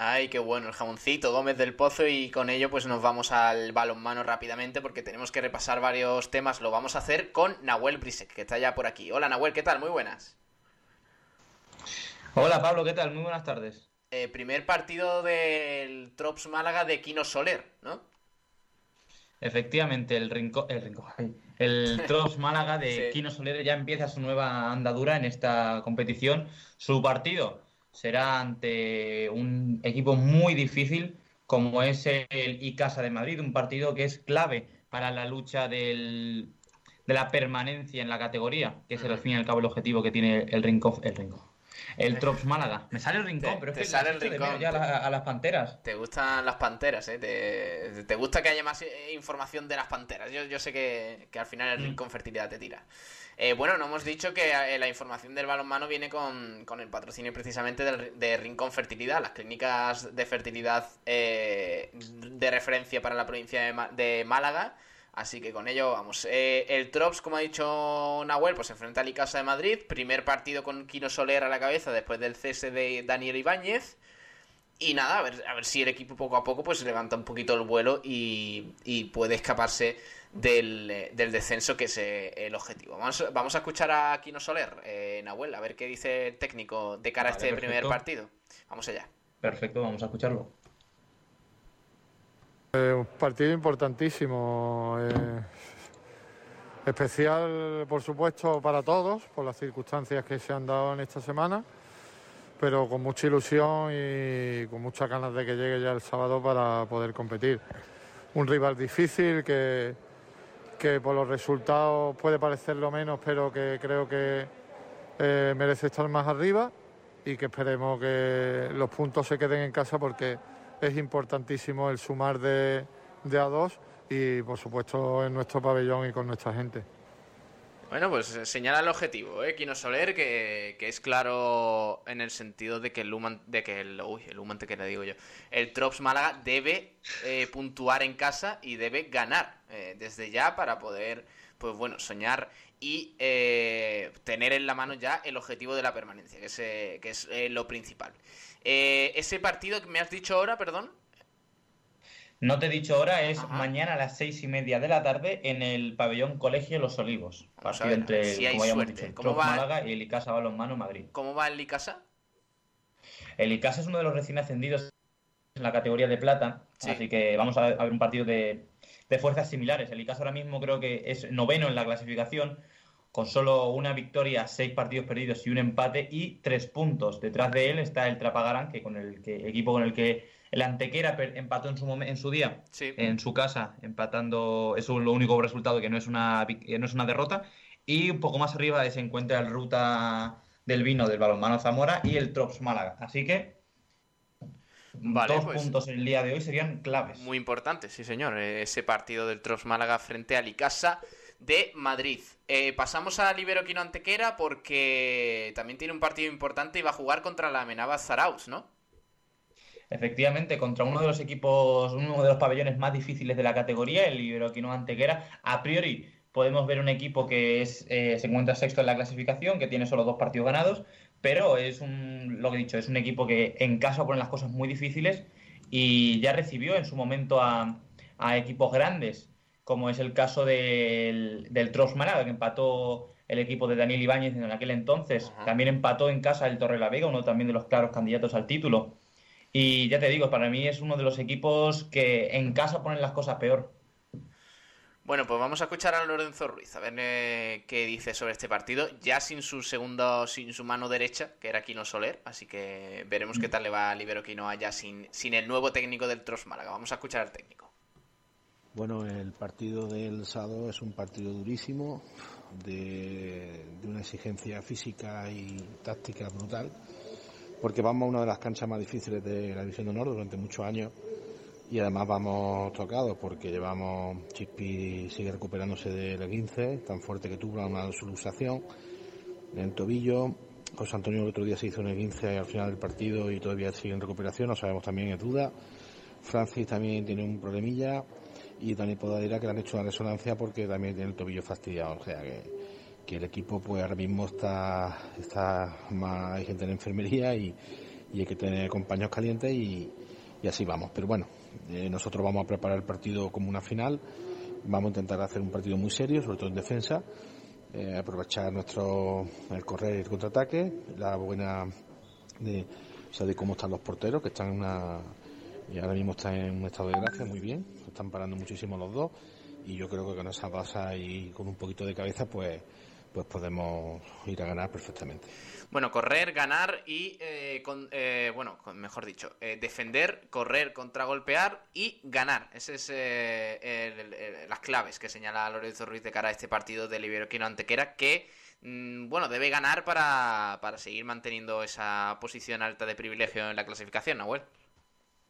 Ay, qué bueno, el jamoncito Gómez del Pozo y con ello pues nos vamos al balonmano rápidamente porque tenemos que repasar varios temas. Lo vamos a hacer con Nahuel Brisek, que está ya por aquí. Hola Nahuel, ¿qué tal? Muy buenas. Hola Pablo, ¿qué tal? Muy buenas tardes. Eh, primer partido del Trops Málaga de Kino Soler, ¿no? Efectivamente, el Rincón, el Rincón, (laughs) el Trops Málaga de (laughs) Kino Soler ya empieza su nueva andadura en esta competición. Su partido será ante un equipo muy difícil como es el Icasa de Madrid, un partido que es clave para la lucha del, de la permanencia en la categoría, que es el, al fin y al cabo el objetivo que tiene el Rincón, el Rincón, el Trops Málaga. Me sale el rincón, pero es que sale el rincón. Ya a, las panteras. Te gustan las panteras, ¿eh? Te, te gusta que haya más eh, información de las panteras. Yo, yo sé que, que al final el mm. rincón fertilidad te tira. Eh, bueno, no hemos dicho que eh, la información del balonmano viene con, con el patrocinio precisamente de Rincón Fertilidad, las clínicas de fertilidad eh, de referencia para la provincia de, de Málaga. Así que con ello vamos. El Trops, como ha dicho Nahuel, pues se enfrenta al Icasa de Madrid. Primer partido con Quino Soler a la cabeza después del cese de Daniel Ibáñez. Y nada, a ver, a ver si el equipo poco a poco pues levanta un poquito el vuelo y, puede escaparse del, descenso, que es eh, el objetivo. Vamos, vamos a escuchar a Quino Soler, eh, Nahuel, a ver qué dice el técnico de cara a este primer partido. Vamos allá. Perfecto, vamos a escucharlo. Eh, un partido importantísimo, eh, especial por supuesto para todos, por las circunstancias que se han dado en esta semana, pero con mucha ilusión y con muchas ganas de que llegue ya el sábado para poder competir. Un rival difícil que, que por los resultados puede parecer lo menos, pero que creo que eh, merece estar más arriba y que esperemos que los puntos se queden en casa porque es importantísimo el sumar de, de A2 y por supuesto en nuestro pabellón y con nuestra gente. Bueno, pues eh, señala el objetivo, ¿eh? Quino Soler, que, es claro en el sentido de que el Luman, de que el, uy, el Luman, que le digo yo, el Trops Málaga debe eh, puntuar en casa y debe ganar eh, desde ya para poder, pues bueno, soñar y tener en la mano ya el objetivo de la permanencia, que es, que es lo principal. Eh, ese partido que me has dicho ahora, perdón. No te he dicho ahora, es mañana a las seis y media de la tarde en el pabellón Colegio Los Olivos. partido entre, como dicho, ¿Cómo va? Málaga y el Icasa Balonmano Madrid. ¿Cómo va el Icasa? El Icasa es uno de los recién ascendidos en la categoría de plata, así que vamos a ver un partido de, de fuerzas similares. El Icasa ahora mismo creo que es noveno en la clasificación, con solo una victoria, seis partidos perdidos y un empate y tres puntos. Detrás de él está el Trapagaran, que con el que, equipo con el que el Antequera empató en su, en su día, en su casa, empatando, es lo único resultado que no es, una, no es una derrota. Y un poco más arriba se encuentra el Ruta del Vino del Balonmano Zamora y el Trops Málaga. Así que dos pues puntos en el día de hoy serían claves. Muy importante, sí señor, ese partido del Trops Málaga frente al Icasa de Madrid. Eh, pasamos a Libero Quino Antequera porque también tiene un partido importante y va a jugar contra la Amenaba Zarauz, ¿no? Efectivamente, contra uno de los equipos, uno de los pabellones más difíciles de la categoría, el Libero Quino Antequera. A priori podemos ver un equipo que es, eh, se encuentra sexto en la clasificación, que tiene solo dos partidos ganados, pero es un, lo que he dicho, es un equipo que en casa pone las cosas muy difíciles y ya recibió en su momento a, a equipos grandes como es el caso del, del Trops Málaga, que empató el equipo de Daniel Ibáñez en aquel entonces. También empató en casa el Torre la Vega, uno también de los claros candidatos al título. Y ya te digo, para mí es uno de los equipos que en casa ponen las cosas peor. Bueno, pues vamos a escuchar a Lorenzo Ruiz, a ver eh, qué dice sobre este partido, ya sin su segundo, sin su mano derecha, que era Quino Soler, así que veremos qué tal le va a Libero Quinoa ya sin, sin el nuevo técnico del Trops Málaga. Vamos a escuchar al técnico. Bueno, el partido del sábado es un partido durísimo, de, una exigencia física y táctica brutal, porque vamos a una de las canchas más difíciles de la División de Honor durante muchos años y además vamos tocados porque llevamos, Chispi sigue recuperándose del 15, tan fuerte que tuvo una solución en el tobillo. José Antonio el otro día se hizo el 15 al final del partido y todavía sigue en recuperación, no sabemos también es duda. Francis también tiene un problemilla y puedo decir que le han hecho una resonancia porque también tiene el tobillo fastidiado, o sea que, el equipo pues ahora mismo está, está más, gente en la enfermería y, hay que tener compañeros calientes y, así vamos. Pero bueno, eh, nosotros vamos a preparar el partido como una final, vamos a intentar hacer un partido muy serio, sobre todo en defensa, eh, aprovechar nuestro el correr y el contraataque, la buena de, o cómo están los porteros, que están una, y ahora mismo están en un estado de gracia muy bien, están parando muchísimo los dos. Y yo creo que con esa base y con un poquito de cabeza pues pues podemos ir a ganar perfectamente. Bueno, correr, ganar y, eh, con, eh, bueno, mejor dicho, eh, defender, correr, contragolpear y ganar. Esas son las claves que señala Lorenzo Ruiz de cara a este partido del Iberoquino Antequera que, mm, bueno, debe ganar para, para seguir manteniendo esa posición alta de privilegio en la clasificación, Nahuel.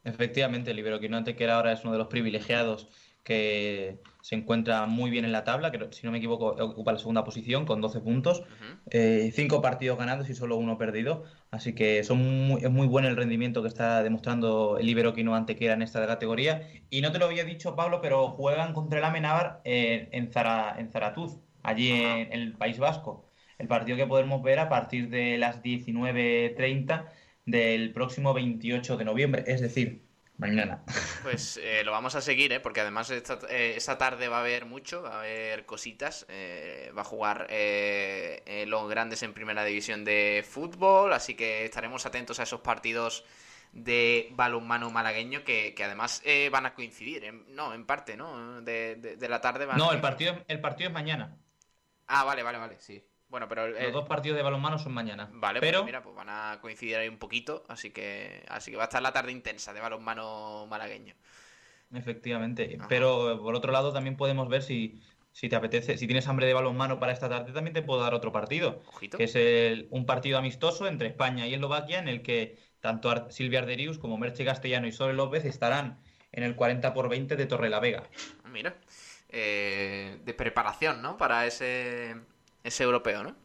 Efectivamente, el Iberoquino Antequera ahora es uno de los privilegiados que se encuentra muy bien en la tabla, que si no me equivoco ocupa la segunda posición con 12 puntos, eh, cinco partidos ganados y solo uno perdido, así que son muy, es muy bueno el rendimiento que está demostrando el Iberoquino Antequera en esta categoría. Y no te lo había dicho, Pablo, pero juegan contra el Amenábar en, en, en Zaratuz, allí en, el País Vasco. El partido que podemos ver a partir de las 19.30 del próximo 28 de noviembre, es decir, mañana. Pues eh, lo vamos a seguir, ¿eh? porque además esta, eh, esta, tarde va a haber mucho, va a haber cositas. Eh, va a jugar los grandes en primera división de fútbol, así que estaremos atentos a esos partidos de balonmano malagueño que, que además van a coincidir, no, en parte, ¿no? De, de, la tarde van No, el partido, el partido es mañana. Ah, vale, vale, vale, sí. Bueno, pero los dos partidos de balonmano son mañana. Vale, pues pero mira, pues van a coincidir ahí un poquito, así que así que va a estar la tarde intensa de balonmano malagueño. Efectivamente, pero por otro lado también podemos ver si si te apetece, si tienes hambre de balonmano para esta tarde, también te puedo dar otro partido, que es el, un partido amistoso entre España y Eslovaquia en el que tanto Silvia Arderius como Merche Castellano y Sole López estarán en el 40 por 20 de Torre la Vega. Mira, eh, de preparación, ¿no? Para ese es europeo, ¿no?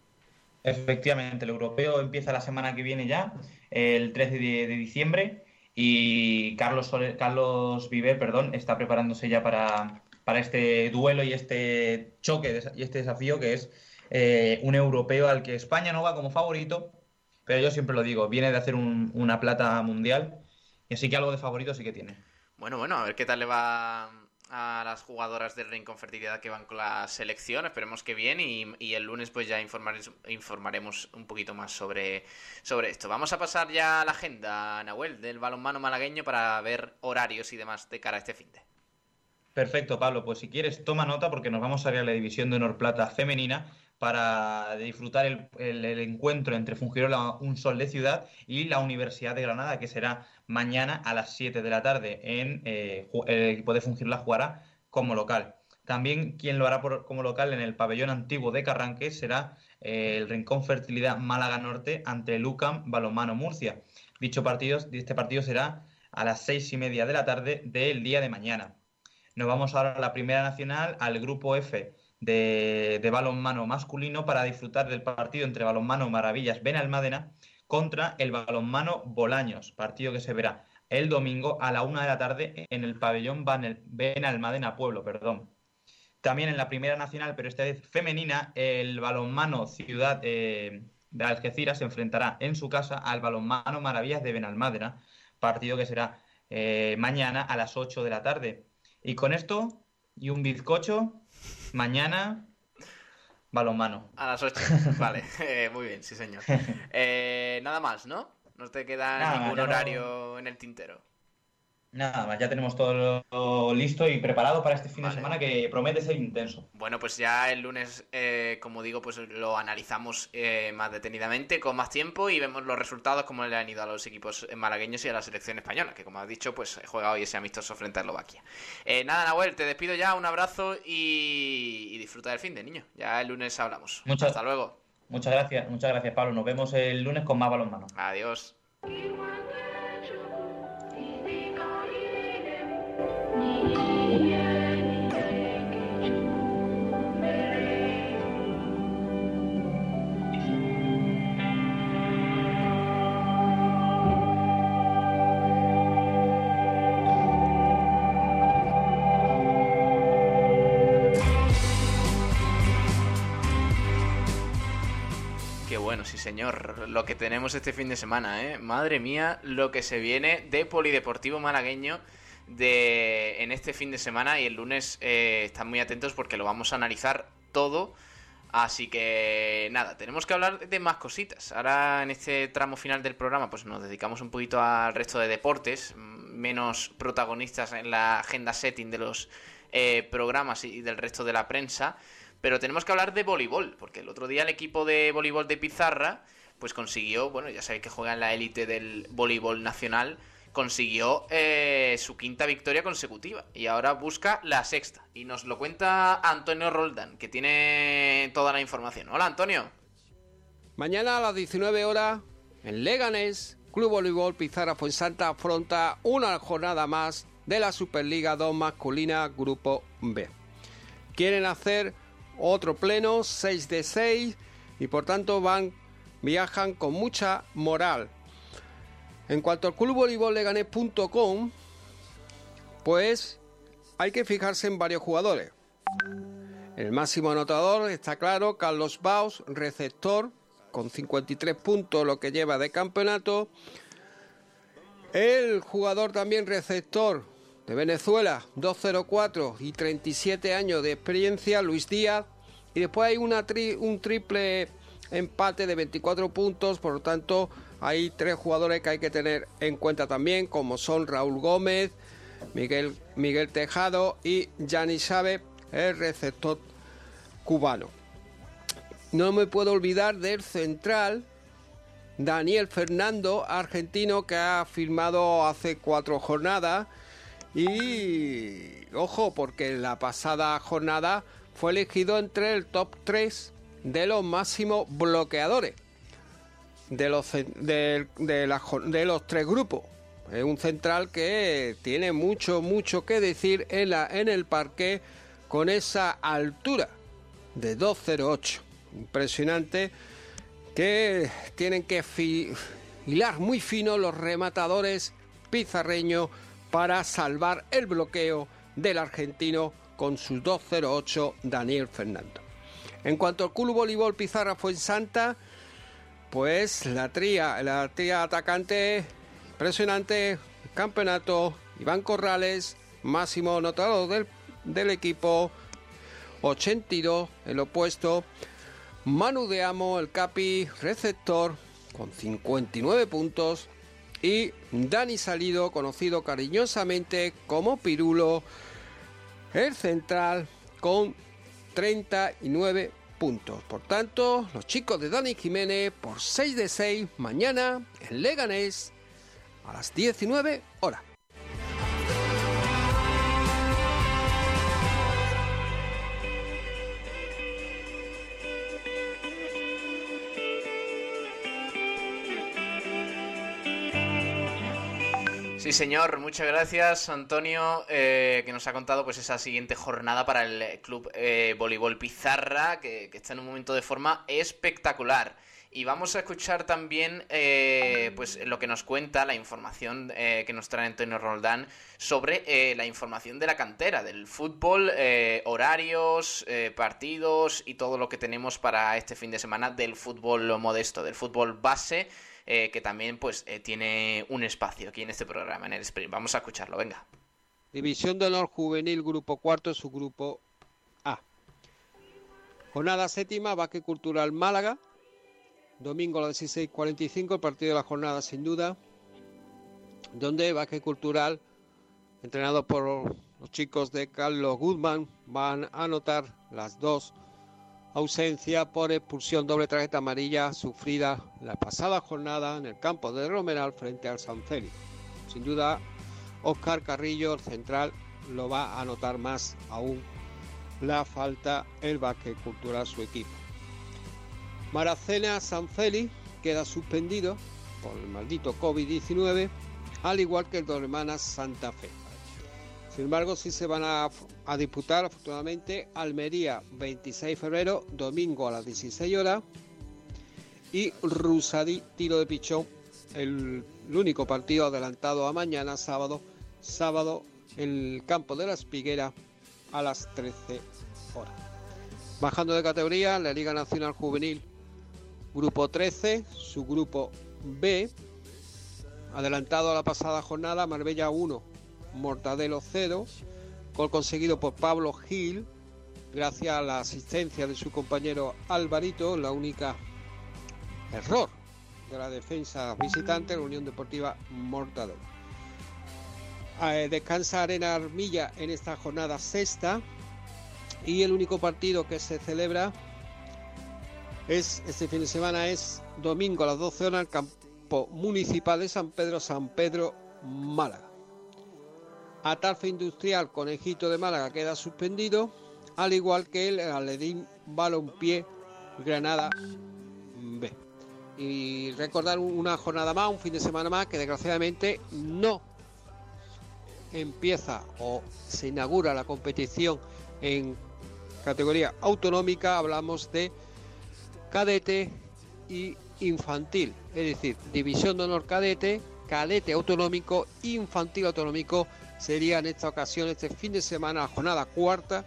Efectivamente, el europeo empieza la semana que viene ya, el 13 de, diciembre, y Carlos, Carlos Viver perdón, está preparándose ya para, este duelo y este choque y este desafío que es eh, un europeo al que España no va como favorito, pero yo siempre lo digo, viene de hacer una plata mundial, y así que algo de favorito sí que tiene. Bueno, bueno, a ver qué tal le va a las jugadoras del Ring con fertilidad que van con la selección. Esperemos que bien y, el lunes pues ya informaremos un poquito más sobre, sobre esto. Vamos a pasar ya a la agenda, Nahuel, del balonmano malagueño para ver horarios y demás de cara a este fin de. Perfecto, Pablo. Pues si quieres, toma nota porque nos vamos a ir a la división de Honor Plata femenina para disfrutar el, encuentro entre Fungirola Un Sol de Ciudad y la Universidad de Granada, que será mañana a las 7 de la tarde. En, eh, el equipo de Fungirola jugará como local. También quien lo hará como local en el pabellón antiguo de Carranque será eh, el Rincón Fertilidad Málaga Norte ante el UCAM Balomano Murcia. Dicho partido, este partido será a las seis y media de la tarde del día de mañana. Nos vamos ahora a la Primera Nacional, al Grupo F de, balonmano masculino para disfrutar del partido entre Balonmano Maravillas Benalmádena contra el Balonmano Bolaños, partido que se verá el domingo a la una de la tarde en el pabellón Benalmádena Pueblo, perdón. También en la primera nacional, pero esta vez femenina, el balonmano Ciudad eh, de Algeciras se enfrentará en su casa al balonmano Maravillas de Benalmádena, partido que será eh, mañana a las 8 de la tarde. Y con esto y un bizcocho, Mañana, balonmano. A las 8, (laughs) vale. (laughs) Eh, muy bien, sí, señor. (laughs) Eh, nada más, ¿no? No te queda ningún horario en el tintero. Nada más, ya tenemos todo listo y preparado para este fin de semana que promete ser intenso. Bueno, pues ya el lunes, eh, como digo, pues lo analizamos eh, más detenidamente, con más tiempo y vemos los resultados, cómo le han ido a los equipos malagueños y a la selección española, que como has dicho, pues juega hoy ese amistoso frente a Eslovaquia. Eh, nada, Nahuel, te despido ya, un abrazo y, disfruta del fin de niño. Ya el lunes hablamos. Muchas, Hasta luego. Muchas gracias, muchas gracias, Pablo. Nos vemos el lunes con más balonmano. Adiós. Sí señor, lo que tenemos este fin de semana, ¿eh? Madre mía, lo que se viene de Polideportivo Malagueño de en este fin de semana y el lunes eh, están muy atentos porque lo vamos a analizar todo. Así que nada, tenemos que hablar de más cositas. Ahora en este tramo final del programa pues nos dedicamos un poquito al resto de deportes, menos protagonistas en la agenda setting de los eh, programas y del resto de la prensa. Pero tenemos que hablar de voleibol, porque el otro día el equipo de voleibol de Pizarra pues consiguió, bueno, ya sabéis que juega en la élite del voleibol nacional, consiguió eh, su quinta victoria consecutiva y ahora busca la sexta. Y nos lo cuenta Antonio Roldán, que tiene toda la información. Hola Antonio. Mañana a las 19 horas en Leganés, Club Voleibol Pizarra Fuensanta afronta una jornada más de la Superliga 2 masculina Grupo B. Quieren hacer otro pleno 6 de 6 y por tanto van viajan con mucha moral en cuanto al club leganés.com, pues hay que fijarse en varios jugadores. El máximo anotador está claro, Carlos Baus, receptor, con 53 puntos lo que lleva de campeonato. El jugador también receptor de Venezuela, 204 y 37 años de experiencia, Luis Díaz. Y después hay una un triple empate de 24 puntos, por lo tanto hay tres jugadores que hay que tener en cuenta también, como son Raúl Gómez, Miguel, Miguel Tejado y Gianni Chávez, el receptor cubano. No me puedo olvidar del central Daniel Fernando, argentino, que ha firmado hace cuatro jornadas. Y ojo, porque en la pasada jornada fue elegido entre el top 3 de los máximos bloqueadores de los, de, los tres grupos. Es un central que tiene mucho, mucho que decir en, la, en el parque con esa altura de 2.08. Impresionante que tienen que hilar muy fino los rematadores pizarreños para salvar el bloqueo del argentino con sus 2.08 Daniel Fernando. En cuanto al Club Voleibol Pizarra fue en Santa, pues la tría, la tría atacante impresionante, campeonato, Iván Corrales, máximo anotador del, del equipo, 82 el opuesto, Manu de Amo, el capi, receptor, con 59 puntos, y Dani Salido, conocido cariñosamente como Pirulo, el central, con 39 puntos por tanto, los chicos de Dani Jiménez por 6 de 6 mañana en Leganés a las 19 horas. Sí, señor, muchas gracias, Antonio, eh, que nos ha contado pues esa siguiente jornada para el Club eh, Voleibol Pizarra, que, está en un momento de forma espectacular. Y vamos a escuchar también eh, pues lo que nos cuenta, la información que nos trae Antonio Roldán sobre la información de la cantera, del fútbol, horarios, partidos y todo lo que tenemos para este fin de semana del fútbol modesto, del fútbol base eh, que también pues eh, tiene un espacio aquí en este programa, en el Sprint. Vamos a escucharlo, venga. División de Honor Juvenil, Grupo Cuarto, su grupo A. Jornada séptima, Baque Cultural Málaga. Domingo a las 16.45, el partido de la jornada sin duda. Donde Baque Cultural, entrenado por los chicos de Carlos Goodman, van a anotar las dos ausencia por expulsión doble tarjeta amarilla sufrida la pasada jornada en el campo de Romeral frente al San Félix. Sin duda, Oscar Carrillo, el central, lo va a notar más aún la falta el baque cultural su equipo. Maracena San Félix queda suspendido por el maldito COVID-19, al igual que el de Santa Fe. Sin embargo, sí se van a, disputar afortunadamente Almería 26 de febrero, domingo a las 16 horas y Rusadí tiro de pichón, el, único partido adelantado a mañana sábado, sábado en el campo de la Espiguera a las 13 horas. Bajando de categoría, la Liga Nacional Juvenil Grupo 13, su grupo B. Adelantado a la pasada jornada, Marbella 1, Mortadelo 0. Gol conseguido por Pablo Gil, gracias a la asistencia de su compañero Alvarito, la única error de la defensa visitante, la Unión Deportiva Mortadelo. Eh, descansa Arena Armilla en esta jornada sexta y el único partido que se celebra es este fin de semana es domingo a las 12 horas en el campo municipal de San Pedro, San Pedro, Málaga. Atarfe Industrial Conejito de Málaga queda suspendido, al igual que el Aledín Balompié Granada B. Y recordar una jornada más, un fin de semana más, que desgraciadamente no empieza o se inaugura la competición en categoría autonómica, hablamos de cadete y infantil, es decir, división de honor cadete, cadete autonómico, infantil autonómico, sería en esta ocasión, este fin de semana, la jornada cuarta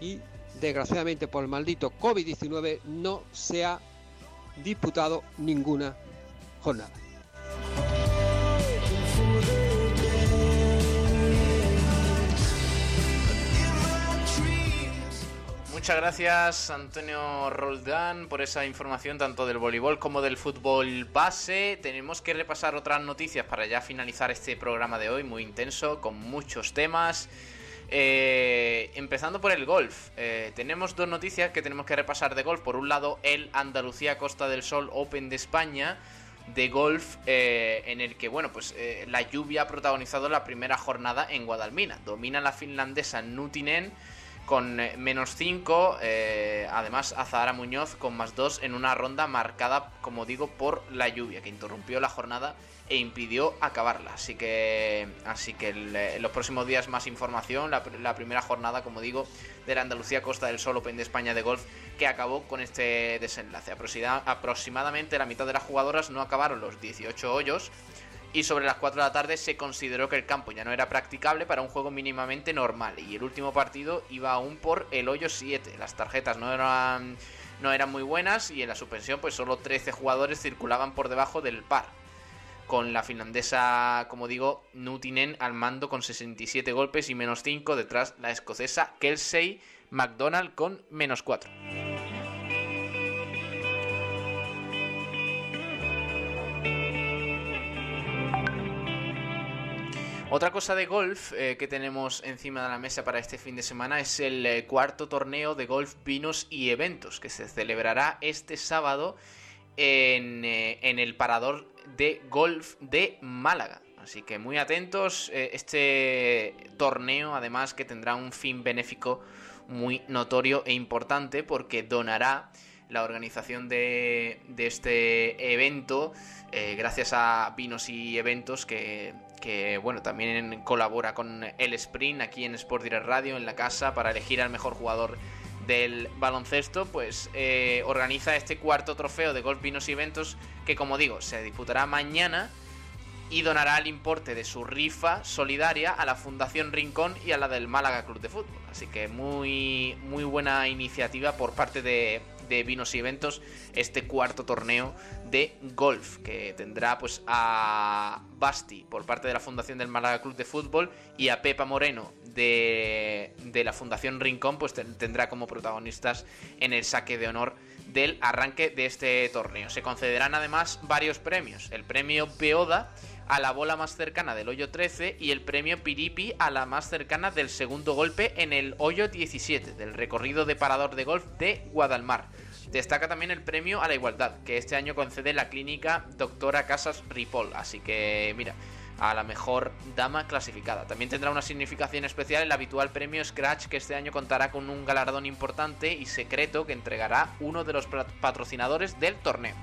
y desgraciadamente por el maldito COVID-19 no se ha disputado ninguna jornada. Muchas gracias Antonio Roldán por esa información tanto del voleibol como del fútbol base. Tenemos que repasar otras noticias para ya finalizar este programa de hoy muy intenso con muchos temas. Eh, empezando por el golf, eh, tenemos dos noticias que tenemos que repasar de golf. Por un lado, el Andalucía Costa del Sol Open de España de golf eh, en el que, bueno, pues la lluvia ha protagonizado la primera jornada en Guadalmina. Domina la finlandesa Nutinen con eh, menos 5. Eh, además, Azahara Muñoz con más 2 en una ronda marcada, como digo, por la lluvia que interrumpió la jornada e impidió acabarla. Así que, así que eh, en los próximos días más información. La, primera jornada, como digo, de la Andalucía Costa del Sol Open de España de golf que acabó con este desenlace. Aproximadamente la mitad de las jugadoras no acabaron los 18 hoyos y sobre las 4 de la tarde se consideró que el campo ya no era practicable para un juego mínimamente normal y el último partido iba aún por el hoyo 7. Las tarjetas no eran, no eran muy buenas y en la suspensión pues solo 13 jugadores circulaban por debajo del par. Con la finlandesa, como digo, Nutinen al mando con 67 golpes y menos 5 detrás la escocesa Kelsey McDonald con menos 4. Otra cosa de golf eh, que tenemos encima de la mesa para este fin de semana es el eh, cuarto torneo de golf, vinos y eventos que se celebrará este sábado en, eh, en el parador de golf de Málaga. Así que muy atentos, este torneo además que tendrá un fin benéfico muy notorio e importante porque donará la organización de este evento gracias a Vinos y Eventos que que bueno, también colabora con el Sprint aquí en Sport Direct Radio, en la casa, para elegir al mejor jugador del baloncesto, pues eh, organiza este cuarto trofeo de golf, vinos y eventos que como digo, se disputará mañana y donará el importe de su rifa solidaria a la Fundación Rincón y a la del Málaga Club de Fútbol. Así que muy, muy buena iniciativa por parte de, de Vinos y Eventos este cuarto torneo de golf que tendrá pues a Basti por parte de la Fundación del Málaga Club de Fútbol y a Pepa Moreno de, de la Fundación Rincón pues tendrá como protagonistas en el saque de honor del arranque de este torneo. Se concederán además varios premios. El premio Beoda a la bola más cercana del hoyo 13 y el premio Piripi a la más cercana del segundo golpe en el hoyo 17 del recorrido de parador de golf de Guadalmar. Destaca también el premio a la igualdad, que este año concede la clínica Doctora Casas Ripoll. Así que, mira, a la mejor dama clasificada. También tendrá una significación especial el habitual premio Scratch, que este año contará con un galardón importante y secreto que entregará uno de los patrocinadores del torneo.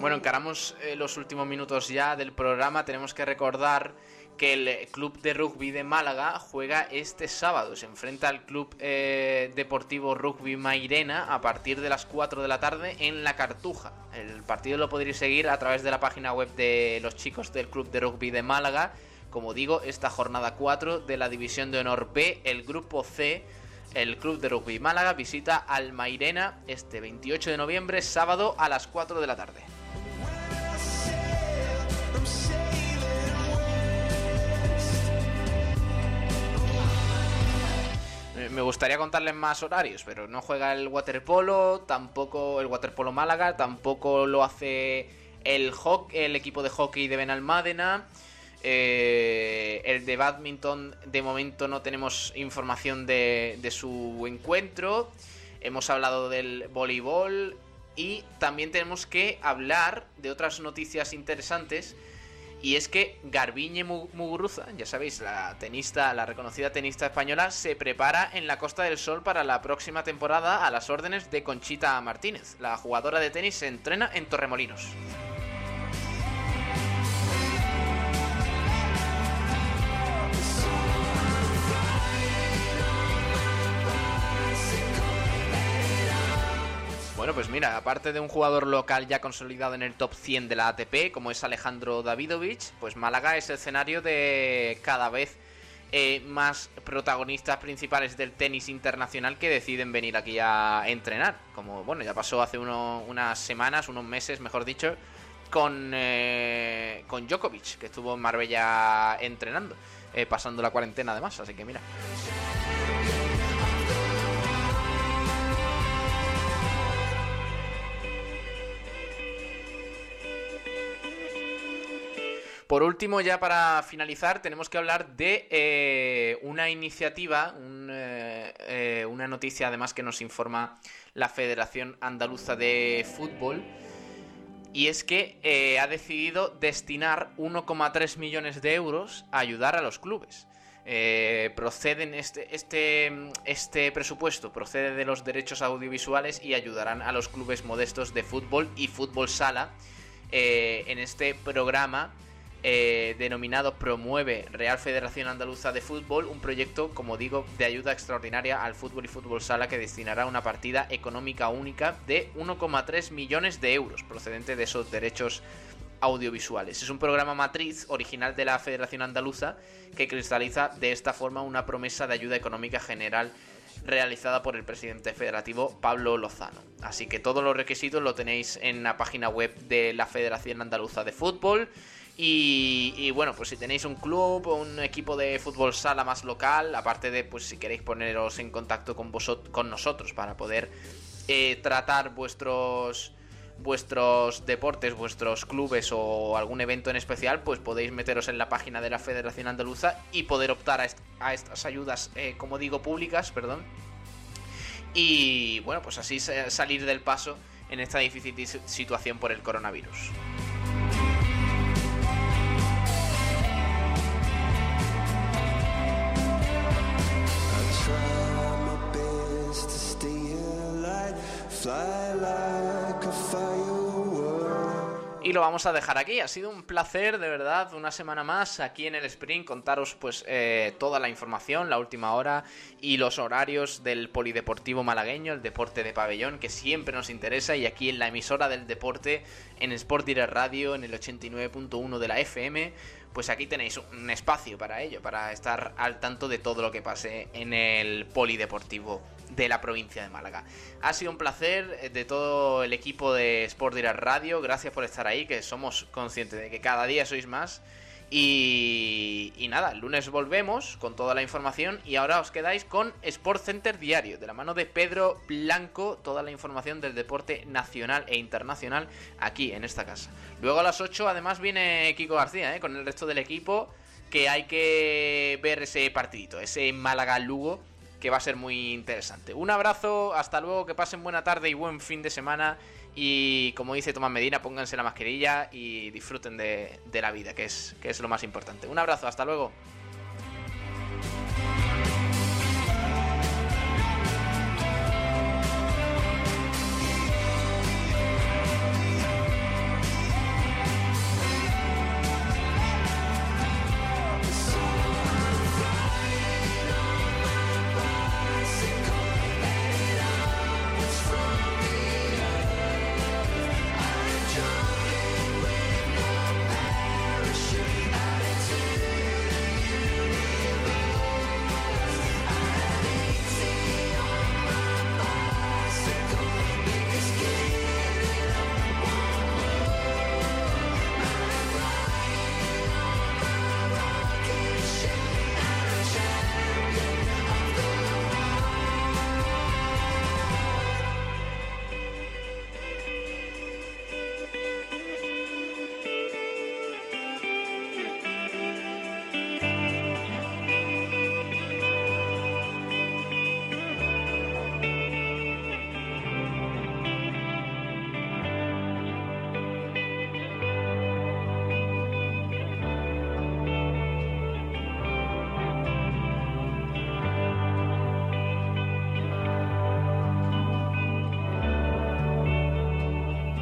Bueno, encaramos eh, los últimos minutos ya del programa. Tenemos que recordar que el Club de Rugby de Málaga juega este sábado. Se enfrenta al Club eh, Deportivo Rugby Mairena a partir de las 4 de la tarde en La Cartuja. El partido lo podréis seguir a través de la página web de los chicos del Club de Rugby de Málaga. Como digo, esta jornada 4 de la División de Honor B, el Grupo C, el Club de Rugby Málaga visita al Mairena este 28 de noviembre, sábado a las 4 de la tarde. me gustaría contarles más horarios, pero no juega el waterpolo, tampoco el waterpolo Málaga, tampoco lo hace el, el equipo de hockey de Benalmádena. Eh, el de badminton, de momento no tenemos información de, de su encuentro. Hemos hablado del voleibol y también tenemos que hablar de otras noticias interesantes y es que Garbiñe Muguruza, ya sabéis, la tenista, la reconocida tenista española, se prepara en la Costa del Sol para la próxima temporada a las órdenes de Conchita Martínez. La jugadora de tenis se entrena en Torremolinos. Bueno, pues mira, aparte de un jugador local ya consolidado en el top 100 de la ATP, como es Alejandro Davidovich, pues Málaga es el escenario de cada vez eh, más protagonistas principales del tenis internacional que deciden venir aquí a entrenar. Como, bueno, ya pasó hace unas semanas, unos meses, mejor dicho, con, eh, con Djokovic, que estuvo en Marbella entrenando, eh, pasando la cuarentena además, así que mira. Por último, ya para finalizar, tenemos que hablar de eh, una iniciativa, eh, eh, una noticia además que nos informa la Federación Andaluza de Fútbol. Y es que ha decidido destinar 1,3 millones de euros a ayudar a los clubes. proceden este, este, este presupuesto procede de los derechos audiovisuales y ayudarán a los clubes modestos de fútbol y fútbol sala en este programa eh, denominado Promueve Real Federación Andaluza de Fútbol, un proyecto, como digo, de ayuda extraordinaria al fútbol y fútbol sala que destinará una partida económica única de 1,3 millones de euros procedente de esos derechos audiovisuales. Es un programa matriz original de la Federación Andaluza que cristaliza de esta forma una promesa de ayuda económica general realizada por el presidente federativo Pablo Lozano. Así que todos los requisitos lo tenéis en la página web de la Federación Andaluza de Fútbol. Y, bueno, pues si tenéis un club o un equipo de fútbol sala más local, aparte de pues si queréis poneros en contacto con vosotros, con nosotros para poder eh, tratar vuestros vuestros deportes, vuestros clubes o algún evento en especial, pues podéis meteros en la página de la Federación Andaluza y poder optar a, estas ayudas, eh, como digo, públicas, perdón. Y bueno, pues así salir del paso en esta difícil situación por el coronavirus. Y lo vamos a dejar aquí. Ha sido un placer, de verdad, una semana más aquí en el Sprint contaros pues eh, toda la información, la última hora y los horarios del polideportivo malagueño, el deporte de pabellón que siempre nos interesa y aquí en la emisora del deporte en Sport Direct Radio en el 89.1 de la FM pues aquí tenéis un espacio para ello, para estar al tanto de todo lo que pase en el polideportivo de la provincia de Málaga. Ha sido un placer eh, de todo el equipo de Sport Direct Radio, gracias por estar ahí, que somos conscientes de que cada día sois más. Y, y, nada, el lunes volvemos con toda la información y ahora os quedáis con Sport Center Diario, de la mano de Pedro Blanco, toda la información del deporte nacional e internacional aquí en esta casa. Luego a las 8 además viene Kiko García, ¿eh? con el resto del equipo, que hay que ver ese partidito, ese Málaga-Lugo, que va a ser muy interesante. Un abrazo, hasta luego, que pasen buena tarde y buen fin de semana y como dice Tomás Medina, pónganse la mascarilla y disfruten de, la vida, que es lo más importante. Un abrazo, hasta luego.